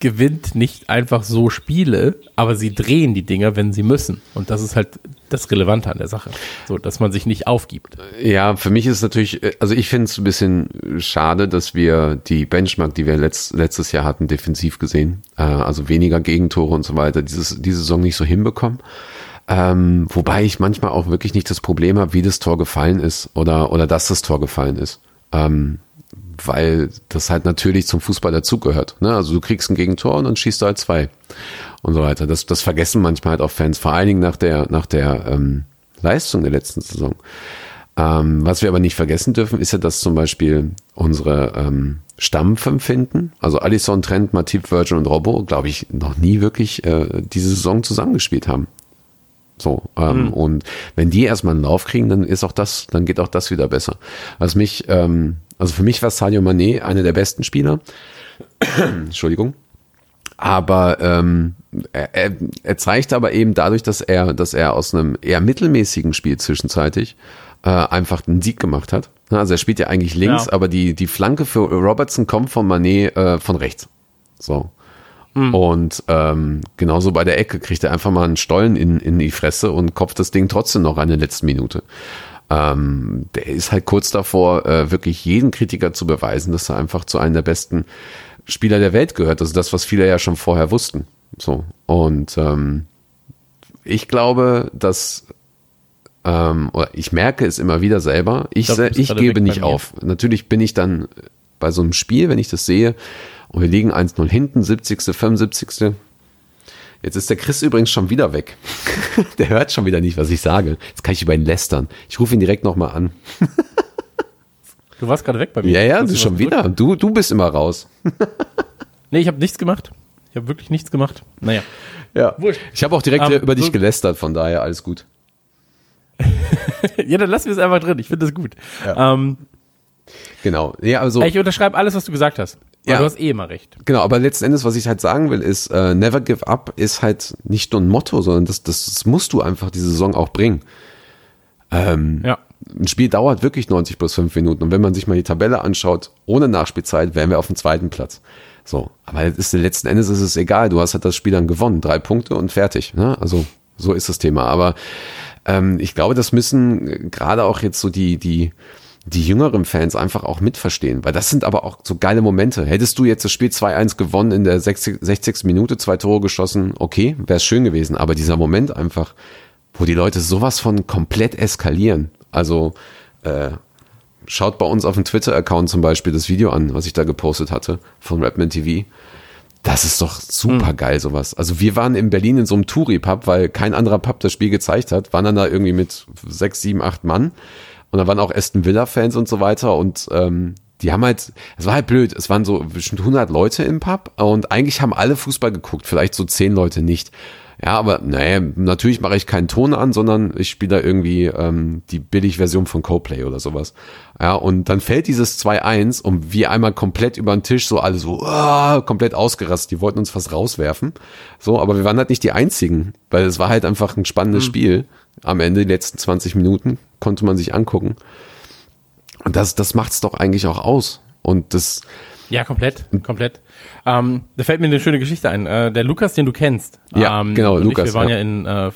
gewinnt nicht einfach so Spiele, aber sie drehen die Dinger, wenn sie müssen. Und das ist halt das Relevante an der Sache. So, dass man sich nicht aufgibt. Ja, für mich ist es natürlich, also ich finde es ein bisschen schade, dass wir die Benchmark, die wir letzt, letztes Jahr hatten, defensiv gesehen, äh, also weniger Gegentore und so weiter, dieses, diese Saison nicht so hinbekommen. Ähm, wobei ich manchmal auch wirklich nicht das Problem habe, wie das Tor gefallen ist oder, oder dass das Tor gefallen ist. Ähm, weil das halt natürlich zum Fußball dazugehört. Ne? Also du kriegst ein Gegentor und dann schießt du halt zwei und so weiter. Das, das vergessen manchmal halt auch Fans, vor allen Dingen nach der, nach der ähm, Leistung der letzten Saison. Ähm, was wir aber nicht vergessen dürfen, ist ja, dass zum Beispiel unsere ähm, Stammfünf finden, also Alisson, Trent, Matip, Virgin und Robbo, glaube ich, noch nie wirklich äh, diese Saison zusammengespielt haben. So, ähm, mhm. und wenn die erstmal einen Lauf kriegen, dann ist auch das, dann geht auch das wieder besser. Was mich, ähm, also für mich war Sadio Mané einer der besten Spieler. Entschuldigung. Aber ähm, er, er, er zeigt aber eben dadurch, dass er, dass er aus einem eher mittelmäßigen Spiel zwischenzeitlich äh, einfach einen Sieg gemacht hat. Also er spielt ja eigentlich links, ja. aber die, die Flanke für Robertson kommt von Manet äh, von rechts. So. Mhm. Und ähm, genauso bei der Ecke kriegt er einfach mal einen Stollen in, in die Fresse und kopft das Ding trotzdem noch an der letzten Minute. Ähm, der ist halt kurz davor, äh, wirklich jeden Kritiker zu beweisen, dass er einfach zu einem der besten Spieler der Welt gehört. Also das, was viele ja schon vorher wussten. So. Und ähm, ich glaube, dass ähm, oder ich merke es immer wieder selber, ich, ich, ich gebe nicht auf. Natürlich bin ich dann bei so einem Spiel, wenn ich das sehe, und wir liegen 1-0 hinten, 70., 75. Jetzt ist der Chris übrigens schon wieder weg. der hört schon wieder nicht, was ich sage. Jetzt kann ich über ihn lästern. Ich rufe ihn direkt nochmal an. du warst gerade weg bei mir. Ja, ja, du schon wieder. Du, du bist immer raus. nee, ich habe nichts gemacht. Ich habe wirklich nichts gemacht. Naja. Ja. Wurscht. Ich habe auch direkt um, ähm, über dich so gelästert, von daher alles gut. ja, dann lassen wir es einfach drin. Ich finde das gut. Ja. Ähm, genau. Ja, also, ich unterschreibe alles, was du gesagt hast. Ja, du hast eh immer recht. Genau, aber letzten Endes, was ich halt sagen will, ist, uh, never give up ist halt nicht nur ein Motto, sondern das, das, das musst du einfach diese Saison auch bringen. Ähm, ja. Ein Spiel dauert wirklich 90 plus 5 Minuten und wenn man sich mal die Tabelle anschaut, ohne Nachspielzeit, wären wir auf dem zweiten Platz. So, aber ist, letzten Endes ist es egal, du hast halt das Spiel dann gewonnen, drei Punkte und fertig. Ne? Also so ist das Thema. Aber ähm, ich glaube, das müssen gerade auch jetzt so die, die, die jüngeren Fans einfach auch mitverstehen, weil das sind aber auch so geile Momente. Hättest du jetzt das Spiel 2-1 gewonnen in der 60, 60. Minute, zwei Tore geschossen, okay, wäre es schön gewesen, aber dieser Moment einfach, wo die Leute sowas von komplett eskalieren, also äh, schaut bei uns auf dem Twitter-Account zum Beispiel das Video an, was ich da gepostet hatte von Rapman TV. Das ist doch super geil, sowas. Also wir waren in Berlin in so einem Touri-Pub, weil kein anderer Pub das Spiel gezeigt hat, waren dann da irgendwie mit sechs, sieben, acht Mann. Und da waren auch Aston Villa-Fans und so weiter. Und ähm, die haben halt, es war halt blöd, es waren so bestimmt 100 Leute im Pub und eigentlich haben alle Fußball geguckt, vielleicht so zehn Leute nicht. Ja, aber naja, natürlich mache ich keinen Ton an, sondern ich spiele da irgendwie ähm, die Billig-Version von Coplay oder sowas. Ja, und dann fällt dieses 2-1 und wir einmal komplett über den Tisch, so alle so uh, komplett ausgerastet. Die wollten uns fast rauswerfen. So, aber wir waren halt nicht die Einzigen, weil es war halt einfach ein spannendes mhm. Spiel. Am Ende, die letzten 20 Minuten, konnte man sich angucken. Und das, das macht's doch eigentlich auch aus. Und das, ja, komplett, komplett. Ähm, da fällt mir eine schöne Geschichte ein. Äh, der Lukas, den du kennst. Ja, ähm, genau, Lukas. Ich, wir waren ja, ja in, äh,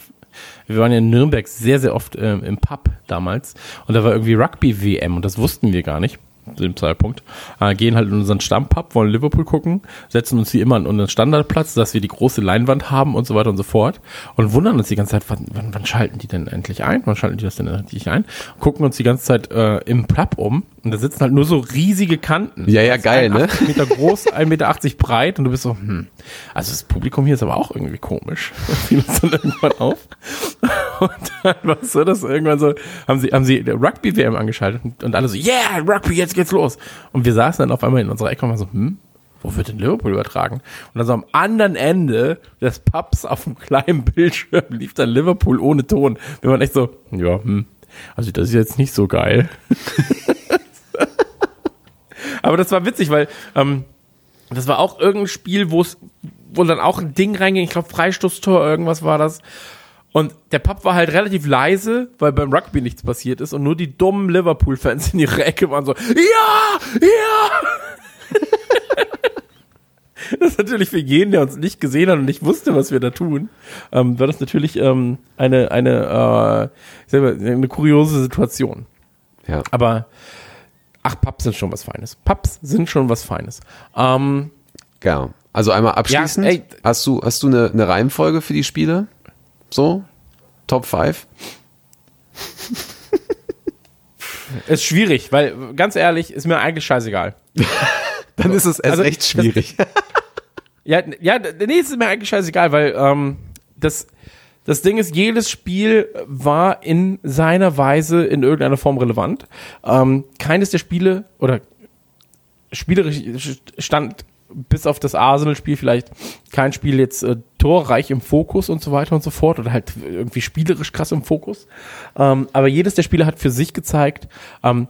wir waren ja in Nürnberg sehr, sehr oft äh, im Pub damals. Und da war irgendwie Rugby-WM und das wussten wir gar nicht zu dem Zeitpunkt, äh, gehen halt in unseren Stammpub, wollen Liverpool gucken, setzen uns wie immer an unseren Standardplatz, dass wir die große Leinwand haben und so weiter und so fort und wundern uns die ganze Zeit, wann, wann, wann schalten die denn endlich ein? Wann schalten die das denn endlich ein? Gucken uns die ganze Zeit äh, im Pub um und da sitzen halt nur so riesige Kanten. Ja, ja, geil, ne? Meter groß, 1,80 Meter breit und du bist so, hm, also das Publikum hier ist aber auch irgendwie komisch. Fiel uns dann irgendwann auf. Und dann war es so, dass irgendwann so, haben sie, haben sie Rugby-WM angeschaltet und, alle so, yeah, Rugby, jetzt geht's los. Und wir saßen dann auf einmal in unserer Ecke und waren so, hm, wo wird denn Liverpool übertragen? Und dann so am anderen Ende des Pubs auf einem kleinen Bildschirm lief dann Liverpool ohne Ton. Wir waren echt so, ja, hm, also das ist jetzt nicht so geil. Aber das war witzig, weil ähm, das war auch irgendein Spiel, wo es, wo dann auch ein Ding reinging, ich glaube Freistoßtor, irgendwas war das. Und der Pub war halt relativ leise, weil beim Rugby nichts passiert ist und nur die dummen Liverpool-Fans in ihrer Ecke waren so, ja, ja. das ist natürlich für jeden, der uns nicht gesehen hat und nicht wusste, was wir da tun, ähm, war das natürlich ähm, eine, eine, äh, eine kuriose Situation. Ja. Aber ach, Pubs sind schon was Feines. Pubs sind schon was Feines. Ähm, ja. Also einmal abschließend, ja, ey, hast du, hast du eine, eine Reihenfolge für die Spiele? So? Top 5? Ist schwierig, weil ganz ehrlich, ist mir eigentlich scheißegal. Dann ist es erst Also, recht das- schwierig. Ja, ja, nee, es ist mir eigentlich scheißegal, weil ähm, das, das Ding ist, jedes Spiel war in seiner Weise in irgendeiner Form relevant. Ähm, keines der Spiele oder spielerisch stand bis auf das Arsenal-Spiel vielleicht kein Spiel jetzt äh, torreich im Fokus und so weiter und so fort oder halt irgendwie spielerisch krass im Fokus. Ähm, aber jedes der Spiele hat für sich gezeigt, ähm,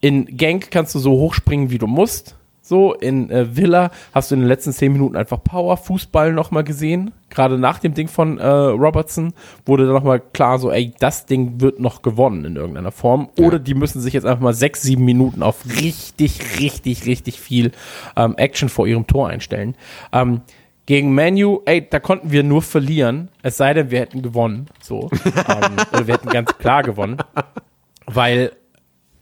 in Genk kannst du so hochspringen, wie du musst. So, in äh, Villa hast du in den letzten zehn Minuten einfach Power-Fußball nochmal gesehen. Gerade nach dem Ding von äh, Robertson wurde dann nochmal klar, so, ey, das Ding wird noch gewonnen in irgendeiner Form. Oder die müssen sich jetzt einfach mal sechs, sieben Minuten auf richtig, richtig, richtig viel ähm, Action vor ihrem Tor einstellen. Ähm, gegen Manu, ey, da konnten wir nur verlieren, es sei denn, wir hätten gewonnen. So. ähm, oder wir hätten ganz klar gewonnen. Weil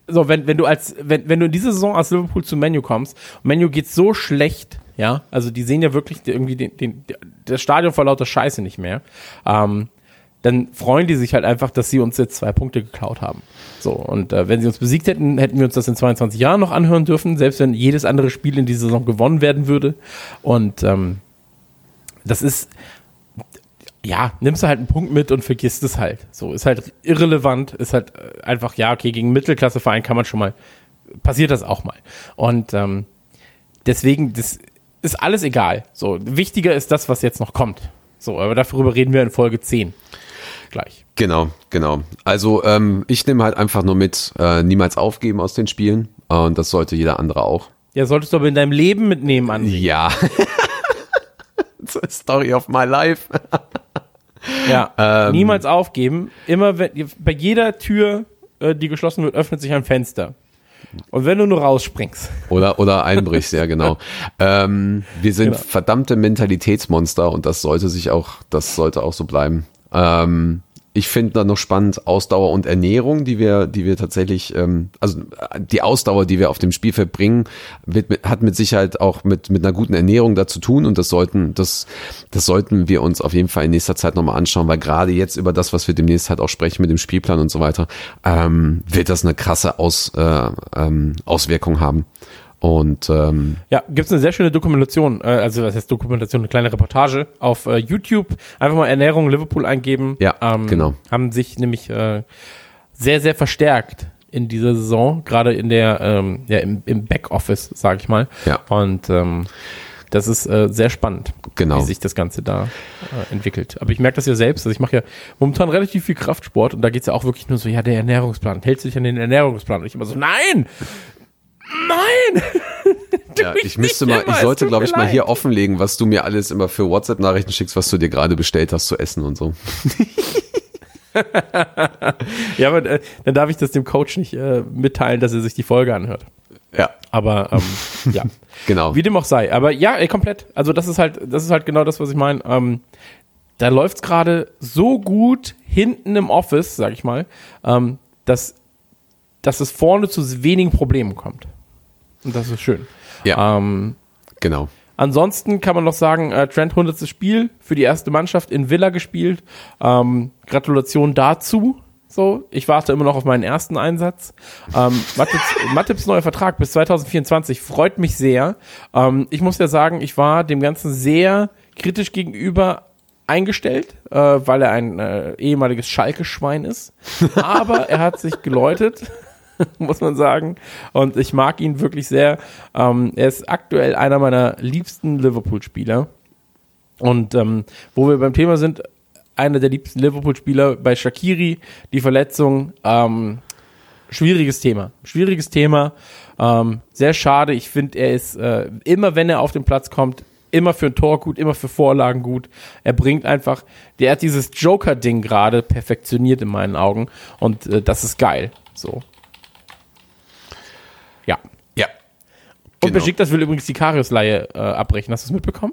so, wenn, wenn du als, wenn, wenn du in diese Saison aus Liverpool zu Menu kommst, Menu geht so schlecht, ja, also die sehen ja wirklich irgendwie den, den, das Stadion vor lauter Scheiße nicht mehr, ähm, dann freuen die sich halt einfach, dass sie uns jetzt zwei Punkte geklaut haben. So, und äh, wenn sie uns besiegt hätten, hätten wir uns das in 22 Jahren noch anhören dürfen, selbst wenn jedes andere Spiel in dieser Saison gewonnen werden würde. Und ähm, das ist, ja, nimmst du halt einen Punkt mit und vergisst es halt. So, ist halt irrelevant, ist halt äh, einfach, ja, okay, gegen Mittelklasseverein kann man schon mal, passiert das auch mal. Und ähm, deswegen, das ist alles egal. So, wichtiger ist das, was jetzt noch kommt. So, aber darüber reden wir in Folge 10. Gleich. Genau, genau. Also ähm, ich nehme halt einfach nur mit, äh, niemals aufgeben aus den Spielen. Äh, Und das sollte jeder andere auch. Ja, solltest du aber in deinem Leben mitnehmen, an. Ja. Story of my life. Ja. Ähm. Niemals aufgeben. Immer wenn, bei jeder Tür, äh, die geschlossen wird, öffnet sich ein Fenster. Und wenn du nur rausspringst. Oder, oder einbrichst, ja, genau. Ähm, wir sind Genau. verdammte Mentalitätsmonster und das sollte sich auch, das sollte auch so bleiben. Ähm, ich finde dann noch spannend Ausdauer und Ernährung, die wir, die wir tatsächlich, ähm, also die Ausdauer, die wir auf dem Spielfeld bringen, wird, hat mit Sicherheit auch mit, mit einer guten Ernährung da zu tun und das sollten, das, das sollten wir uns auf jeden Fall in nächster Zeit nochmal anschauen, weil gerade jetzt über das, was wir demnächst halt auch sprechen mit dem Spielplan und so weiter, ähm, wird das eine krasse Aus, äh, ähm, Auswirkung haben. Und ähm, Ja, gibt's eine sehr schöne Dokumentation, äh, also was heißt Dokumentation, eine kleine Reportage auf äh, YouTube. Einfach mal Ernährung Liverpool eingeben. Ja, genau. Haben sich nämlich äh, sehr, sehr verstärkt in dieser Saison, gerade in der, ähm, ja, im, im Backoffice, sage ich mal. Ja. Und ähm, das ist äh, sehr spannend, Genau. wie sich das Ganze da äh, entwickelt. Aber ich merke das ja selbst, also ich mache ja momentan relativ viel Kraftsport und da geht's ja auch wirklich nur so, ja, der Ernährungsplan, hältst du dich an den Ernährungsplan? Und ich immer so, nein! Nein! ja, ich müsste mal, ich es sollte, glaube ich, mal leid. hier offenlegen, was du mir alles immer für WhatsApp-Nachrichten schickst, was du dir gerade bestellt hast zu essen und so. Ja, aber äh, dann darf ich das dem Coach nicht äh, mitteilen, dass er sich die Folge anhört. Ja, Aber ähm, ja, genau. wie dem auch sei. Aber ja, ey, komplett. Also das ist halt, das ist halt genau das, was ich meine. Ähm, da läuft's gerade so gut hinten im Office, sag ich mal, ähm, dass, dass es vorne zu wenigen Problemen kommt. Und das ist schön. Ja, Ähm, genau. Ansonsten kann man noch sagen, äh, Trent 100. Spiel für die erste Mannschaft in Villa gespielt. Ähm, Gratulation dazu. So, ich warte immer noch auf meinen ersten Einsatz. Ähm, Matips, Matips neuer Vertrag bis 2024 freut mich sehr. Ähm, ich muss ja sagen, ich war dem Ganzen sehr kritisch gegenüber eingestellt, äh, weil er ein äh, ehemaliges Schalke-Schwein ist. Aber er hat sich geläutet muss man sagen. Und ich mag ihn wirklich sehr. Ähm, er ist aktuell einer meiner liebsten Liverpool-Spieler. Und ähm, wo wir beim Thema sind, einer der liebsten Liverpool-Spieler bei Shakiri, die Verletzung, ähm, schwieriges Thema. Schwieriges Thema. Ähm, sehr schade. Ich finde, er ist äh, immer, wenn er auf den Platz kommt, immer für ein Tor gut, immer für Vorlagen gut. Er bringt einfach, der hat dieses Joker-Ding gerade perfektioniert in meinen Augen. Und äh, das ist geil. So. Ja. Ja. Und Genau. Besiktas will übrigens die Karius-Leihe äh, abbrechen. Hast du es mitbekommen?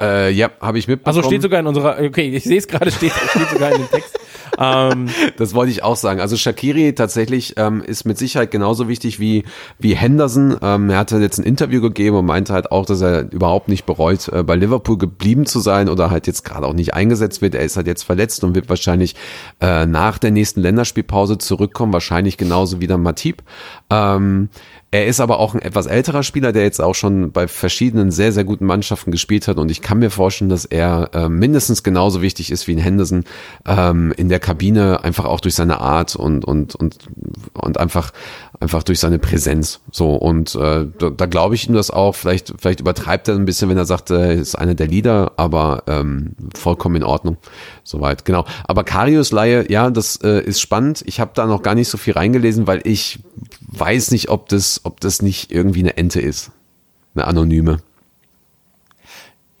Äh, ja, habe ich mitbekommen. Also steht sogar in unserer, okay, ich sehe es gerade, steht, steht sogar in dem Text. ähm, Das wollte ich auch sagen. Also Shakiri tatsächlich ähm, ist mit Sicherheit genauso wichtig wie, wie Henderson. Ähm, er hatte jetzt ein Interview gegeben und meinte halt auch, dass er überhaupt nicht bereut, äh, bei Liverpool geblieben zu sein oder halt jetzt gerade auch nicht eingesetzt wird. Er ist halt jetzt verletzt und wird wahrscheinlich äh, nach der nächsten Länderspielpause zurückkommen, wahrscheinlich genauso wie der Matip. Ähm, er ist aber auch ein etwas älterer Spieler, der jetzt auch schon bei verschiedenen sehr, sehr guten Mannschaften gespielt hat. Und ich kann mir vorstellen, dass er äh, mindestens genauso wichtig ist wie ein Henderson ähm, in der Kabine, einfach auch durch seine Art und, und, und, und einfach, einfach durch seine Präsenz. So, und äh, da, da glaube ich ihm das auch. Vielleicht, vielleicht übertreibt er ein bisschen, wenn er sagt, er ist einer der Leader, aber ähm, vollkommen in Ordnung. Soweit, genau. Aber Karius Laie, ja, das äh, ist spannend. Ich habe da noch gar nicht so viel reingelesen, weil ich weiß nicht, ob das, ob das nicht irgendwie eine Ente ist. Eine anonyme.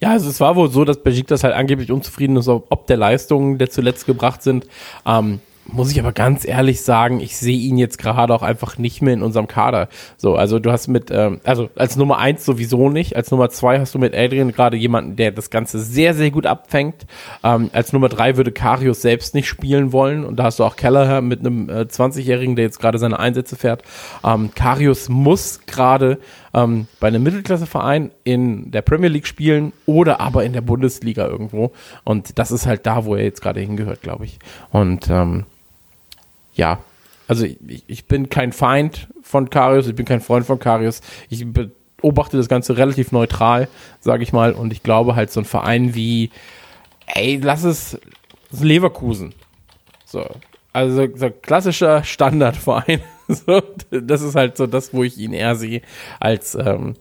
Ja, also es war wohl so, dass Besiktas halt angeblich unzufrieden ist, ob der Leistungen, der zuletzt gebracht sind. Ähm, muss ich aber ganz ehrlich sagen, ich sehe ihn jetzt gerade auch einfach nicht mehr in unserem Kader. So, also du hast mit, ähm, also als Nummer eins sowieso nicht, als Nummer zwei hast du mit Adrian gerade jemanden, der das Ganze sehr, sehr gut abfängt. Ähm, als Nummer drei würde Karius selbst nicht spielen wollen und da hast du auch Kelleher mit einem äh, 20-Jährigen, der jetzt gerade seine Einsätze fährt. Ähm, Karius muss gerade ähm, bei einem Mittelklasseverein in der Premier League spielen oder aber in der Bundesliga irgendwo und das ist halt da, wo er jetzt gerade hingehört, glaube ich. Und ähm, ja, also ich, ich bin kein Feind von Karius, ich bin kein Freund von Karius. Ich beobachte das Ganze relativ neutral, sage ich mal. Und ich glaube halt so ein Verein wie, ey, lass es Leverkusen. So. Also so klassischer Standardverein. So, das ist halt so das, wo ich ihn eher sehe als ähm,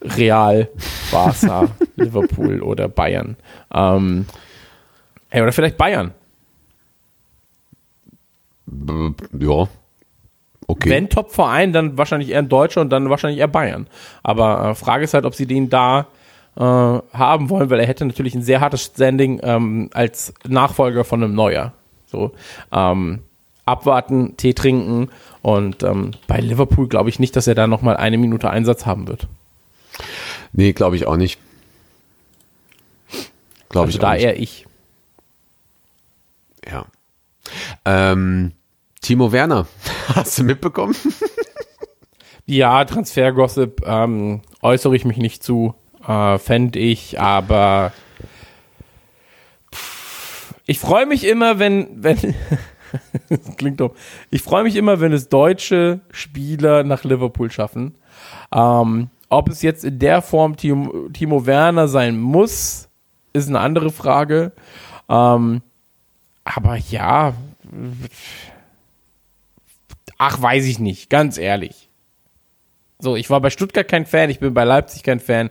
Real, Barca, Liverpool oder Bayern. Ähm, ey, oder vielleicht Bayern. B- Ja. Okay. Wenn Top-Verein, dann wahrscheinlich eher ein Deutscher und dann wahrscheinlich eher Bayern. Aber äh, Frage ist halt, ob sie den da äh, haben wollen, weil er hätte natürlich ein sehr hartes Standing ähm, als Nachfolger von einem Neuer. So ähm, abwarten, Tee trinken und ähm, bei Liverpool glaube ich nicht, dass er da noch mal eine Minute Einsatz haben wird. Nee, glaube ich auch nicht. Glaube Also ich da auch nicht. eher ich. Ja. Ähm, Timo Werner, hast du mitbekommen? Ja, Transfergossip ähm, äußere ich mich nicht zu, äh, fände ich, aber pff, ich freue mich immer, wenn, wenn klingt dumm, ich freue mich immer, wenn es deutsche Spieler nach Liverpool schaffen. Ähm, ob es jetzt in der Form Timo, Timo Werner sein muss, ist eine andere Frage. Ähm, aber ja, ach, weiß ich nicht, ganz ehrlich. So, ich war bei Stuttgart kein Fan, ich bin bei Leipzig kein Fan.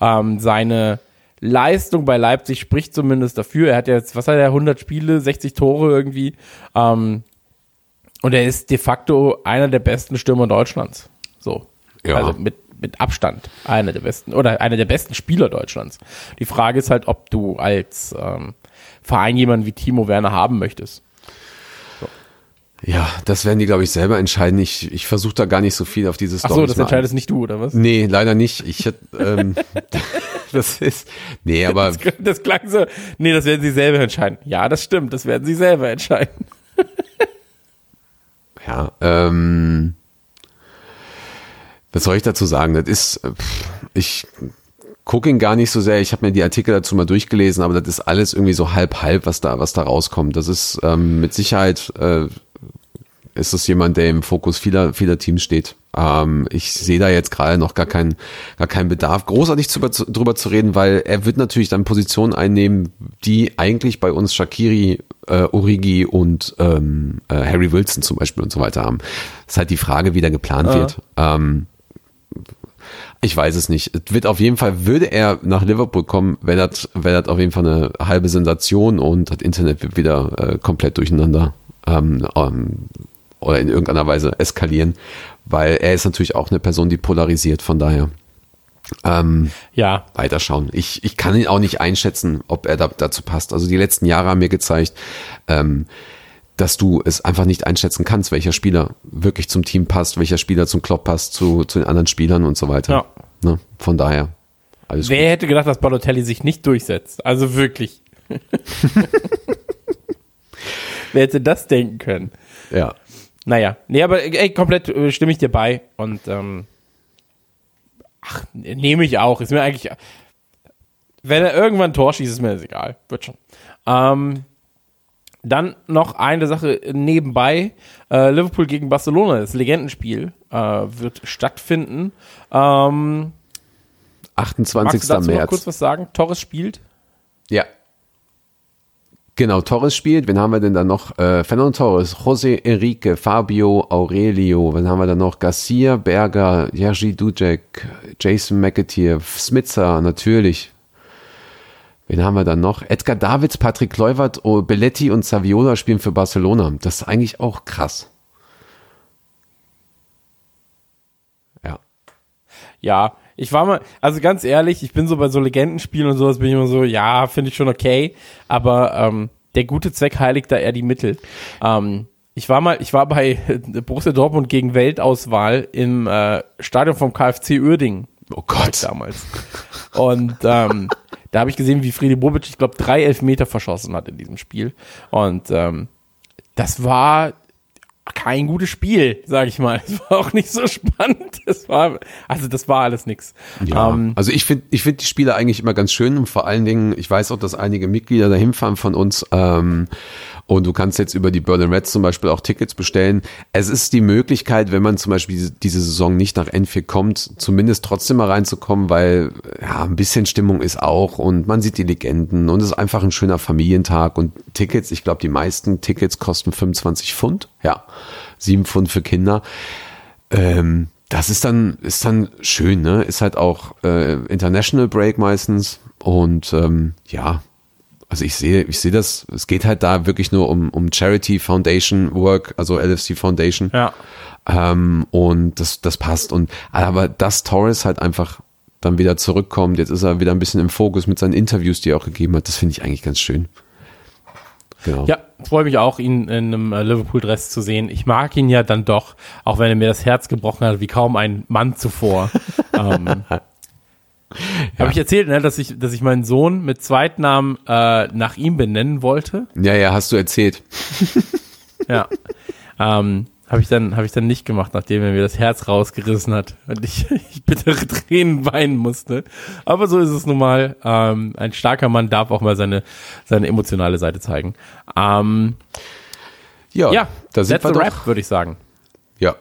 Ähm, seine Leistung bei Leipzig spricht zumindest dafür. Er hat jetzt, was hat er, 100 Spiele, 60 Tore irgendwie. Ähm, und er ist de facto einer der besten Stürmer Deutschlands. So. Ja. Also mit, mit Abstand einer der besten oder einer der besten Spieler Deutschlands. Die Frage ist halt, ob du als ähm, Verein jemanden wie Timo Werner haben möchtest. Ja, das werden die, glaube ich, selber entscheiden. Ich, ich versuche da gar nicht so viel auf dieses Ach so, das entscheidest nicht du, oder was? Nee, leider nicht. Ich hätte, ähm, das ist, nee, aber Das klang so, nee, das werden sie selber entscheiden. Ja, das stimmt, das werden sie selber entscheiden. ja, ähm, was soll ich dazu sagen? Das ist, pff, ich gucke ihn gar nicht so sehr. Ich habe mir die Artikel dazu mal durchgelesen, aber das ist alles irgendwie so halb halb, was da, was da rauskommt. Das ist ähm, mit Sicherheit äh, ist es jemand, der im Fokus vieler, vieler Teams steht. Ähm, ich sehe da jetzt gerade noch gar keinen, gar keinen Bedarf, großartig zu, drüber zu reden, weil er wird natürlich dann Positionen einnehmen, die eigentlich bei uns Shakiri, äh, Origi und ähm, äh, Harry Wilson zum Beispiel und so weiter haben. ist halt die Frage, wie da geplant Ah. wird. Ähm, ich weiß es nicht. Es wird auf jeden Fall, würde er nach Liverpool kommen, wäre das, wäre das auf jeden Fall eine halbe Sensation und das Internet wird wieder äh, komplett durcheinander ähm, ähm, oder in irgendeiner Weise eskalieren, weil er ist natürlich auch eine Person, die polarisiert, von daher ähm, Ja, weiterschauen. Ich, ich kann ihn auch nicht einschätzen, ob er da, dazu passt. Also die letzten Jahre haben mir gezeigt, ähm, dass du es einfach nicht einschätzen kannst, welcher Spieler wirklich zum Team passt, welcher Spieler zum Klopp passt, zu, zu den anderen Spielern und so weiter. Ja. Ne? Von daher, alles wer hätte gedacht, dass Balotelli sich nicht durchsetzt? Also wirklich. Wer hätte das denken können? Ja. Naja, nee, aber ey, komplett äh, stimme ich dir bei und ähm, ach, nehme ich auch. Ist mir eigentlich, wenn er irgendwann ein Tor schießt, ist mir das egal. Wird schon. Ähm, dann noch eine Sache nebenbei. Äh, Liverpool gegen Barcelona, das Legendenspiel, äh, wird stattfinden. Ähm, 28. magst du dazu noch März. kurz was sagen? Torres spielt. Ja. Genau, Torres spielt. Wen haben wir denn da noch? Äh, Fernando Torres, José Enrique, Fabio Aurelio. Wen haben wir da noch? Garcia, Berger, Jerzy Dudek, Jason McAteer, Smitzer, natürlich. Wen haben wir dann noch? Edgar Davids, Patrick Kluivert, oh, Belletti und Saviola spielen für Barcelona. Das ist eigentlich auch krass. Ja. Ja, ich war mal, also ganz ehrlich, ich bin so bei so Legendenspielen und sowas bin ich immer so, ja, finde ich schon okay, aber ähm, der gute Zweck heiligt da eher die Mittel. Ähm, ich war mal, ich war bei Borussia Dortmund gegen Weltauswahl im äh, Stadion vom KfC Uerdingen Oh Gott. damals. Und ähm, da habe ich gesehen, wie Friedi Bobic, ich glaube, drei Elfmeter verschossen hat in diesem Spiel. Und ähm, das war kein gutes Spiel, sage ich mal. Es war auch nicht so spannend. Das war, also das war alles nix. Ja, Ähm, also ich finde ich finde die Spiele eigentlich immer ganz schön und vor allen Dingen, ich weiß auch, dass einige Mitglieder dahin fahren von uns ähm, und du kannst jetzt über die Berlin Reds zum Beispiel auch Tickets bestellen. Es ist die Möglichkeit, wenn man zum Beispiel diese, Saison nicht nach Enfield kommt, zumindest trotzdem mal reinzukommen, weil ja, ein bisschen Stimmung ist auch und man sieht die Legenden und es ist einfach ein schöner Familientag und Tickets, ich glaube, die meisten Tickets kosten 25 Pfund, ja, 7 Pfund für Kinder. Ähm, das ist dann, ist dann schön, ne? Ist halt auch äh, International Break meistens. Und ähm, ja, also ich sehe, ich sehe das, es geht halt da wirklich nur um, um Charity Foundation Work, also LFC Foundation. ja. Ähm, und das, das passt. Und aber dass Torres halt einfach dann wieder zurückkommt, jetzt ist er wieder ein bisschen im Fokus mit seinen Interviews, die er auch gegeben hat, das finde ich eigentlich ganz schön. Genau. Ja, freue mich auch, ihn in einem äh, Liverpool-Dress zu sehen. Ich mag ihn ja dann doch, auch wenn er mir das Herz gebrochen hat, wie kaum ein Mann zuvor. ähm, Habe ich erzählt, ne, dass ich, dass ich meinen Sohn mit Zweitnamen äh, nach ihm benennen wollte? ja, ja, hast du erzählt. Ja. ähm, habe ich dann habe ich dann nicht gemacht, nachdem er mir das Herz rausgerissen hat und ich, ich bittere Tränen weinen musste. Aber so ist es nun mal. Ähm, ein starker Mann darf auch mal seine seine emotionale Seite zeigen. Ähm, Ja, ja, da sind that's wir the doch. rap, würde ich sagen. Ja.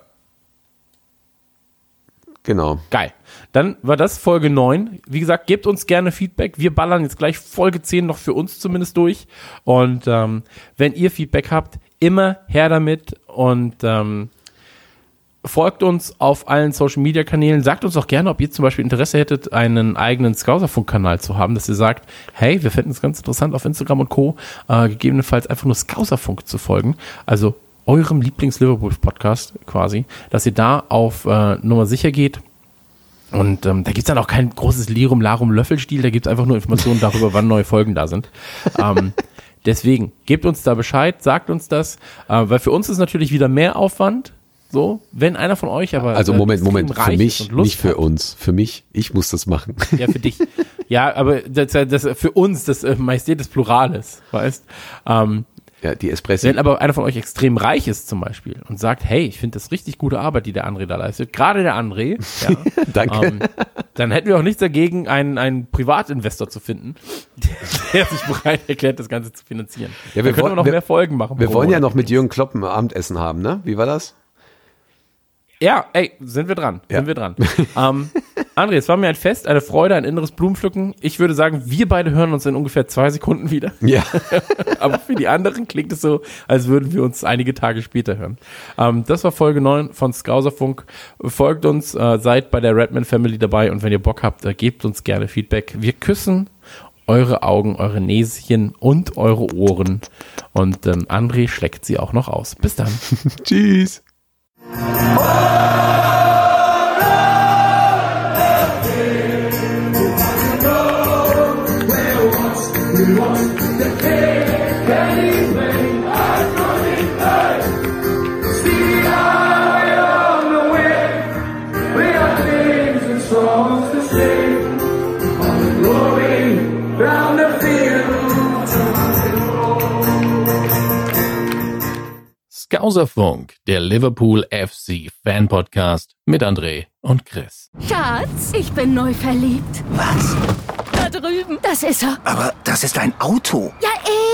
Genau. Geil. Dann war das Folge 9. Wie gesagt, gebt uns gerne Feedback. Wir ballern jetzt gleich Folge 10 noch für uns zumindest durch. Und ähm, wenn ihr Feedback habt, immer her damit und ähm, folgt uns auf allen Social Media Kanälen. Sagt uns auch gerne, ob ihr zum Beispiel Interesse hättet, einen eigenen Scouserfunk-Kanal zu haben, dass ihr sagt, hey, wir fänden es ganz interessant auf Instagram und Co. Äh, gegebenenfalls einfach nur Scouserfunk zu folgen. Also eurem Lieblings-Liverpool-Podcast quasi, dass ihr da auf äh, Nummer sicher geht. Und ähm, da gibt's dann auch kein großes Lirum Larum Löffelstiel, da gibt's einfach nur Informationen darüber, wann neue Folgen da sind. Ähm, deswegen, gebt uns da Bescheid, sagt uns das, äh, weil für uns ist natürlich wieder mehr Aufwand. So, wenn einer von euch aber. Also äh, Moment, extrem Moment, für mich, nicht für hat- uns. Für mich, ich muss das machen. Ja, für dich. ja, aber das, das für uns das äh, Majestät des Plurales, weißt? Ähm, Ja, die Espresso. Wenn aber einer von euch extrem reich ist zum Beispiel und sagt, hey, ich finde das richtig gute Arbeit, die der André da leistet, gerade der André, ja, Danke. ähm, dann hätten wir auch nichts dagegen, einen, einen Privatinvestor zu finden, der, sich bereit erklärt, das Ganze zu finanzieren. Ja, wir Dann können wollen- wir noch wir- mehr Folgen machen. Wir wollen ja noch mit Jürgen Klopp ein Abendessen haben, ne? Wie war das? Ja, ey, sind wir dran. Ja. Sind wir dran. ähm, André, es war mir ein Fest, eine Freude, ein inneres Blumenpflücken. Ich würde sagen, wir beide hören uns in ungefähr zwei Sekunden wieder. Ja. Aber für die anderen klingt es so, als würden wir uns einige Tage später hören. Ähm, das war Folge 9 von Skauserfunk. Folgt uns, äh, seid bei der Redman Family dabei und wenn ihr Bock habt, äh, gebt uns gerne Feedback. Wir küssen eure Augen, eure Näschen und eure Ohren. Und ähm, André schlägt sie auch noch aus. Bis dann. Tschüss. Oh! Skauserfunk, der Liverpool FC Fan Podcast mit André und Chris. Schatz, ich bin neu verliebt. Was? Da drüben. Das ist er. Aber das ist ein Auto. Ja,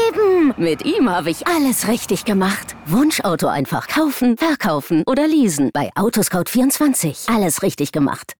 eben. Mit ihm habe ich alles richtig gemacht. Wunschauto einfach kaufen, verkaufen oder leasen. Bei Autoscout24. Alles richtig gemacht.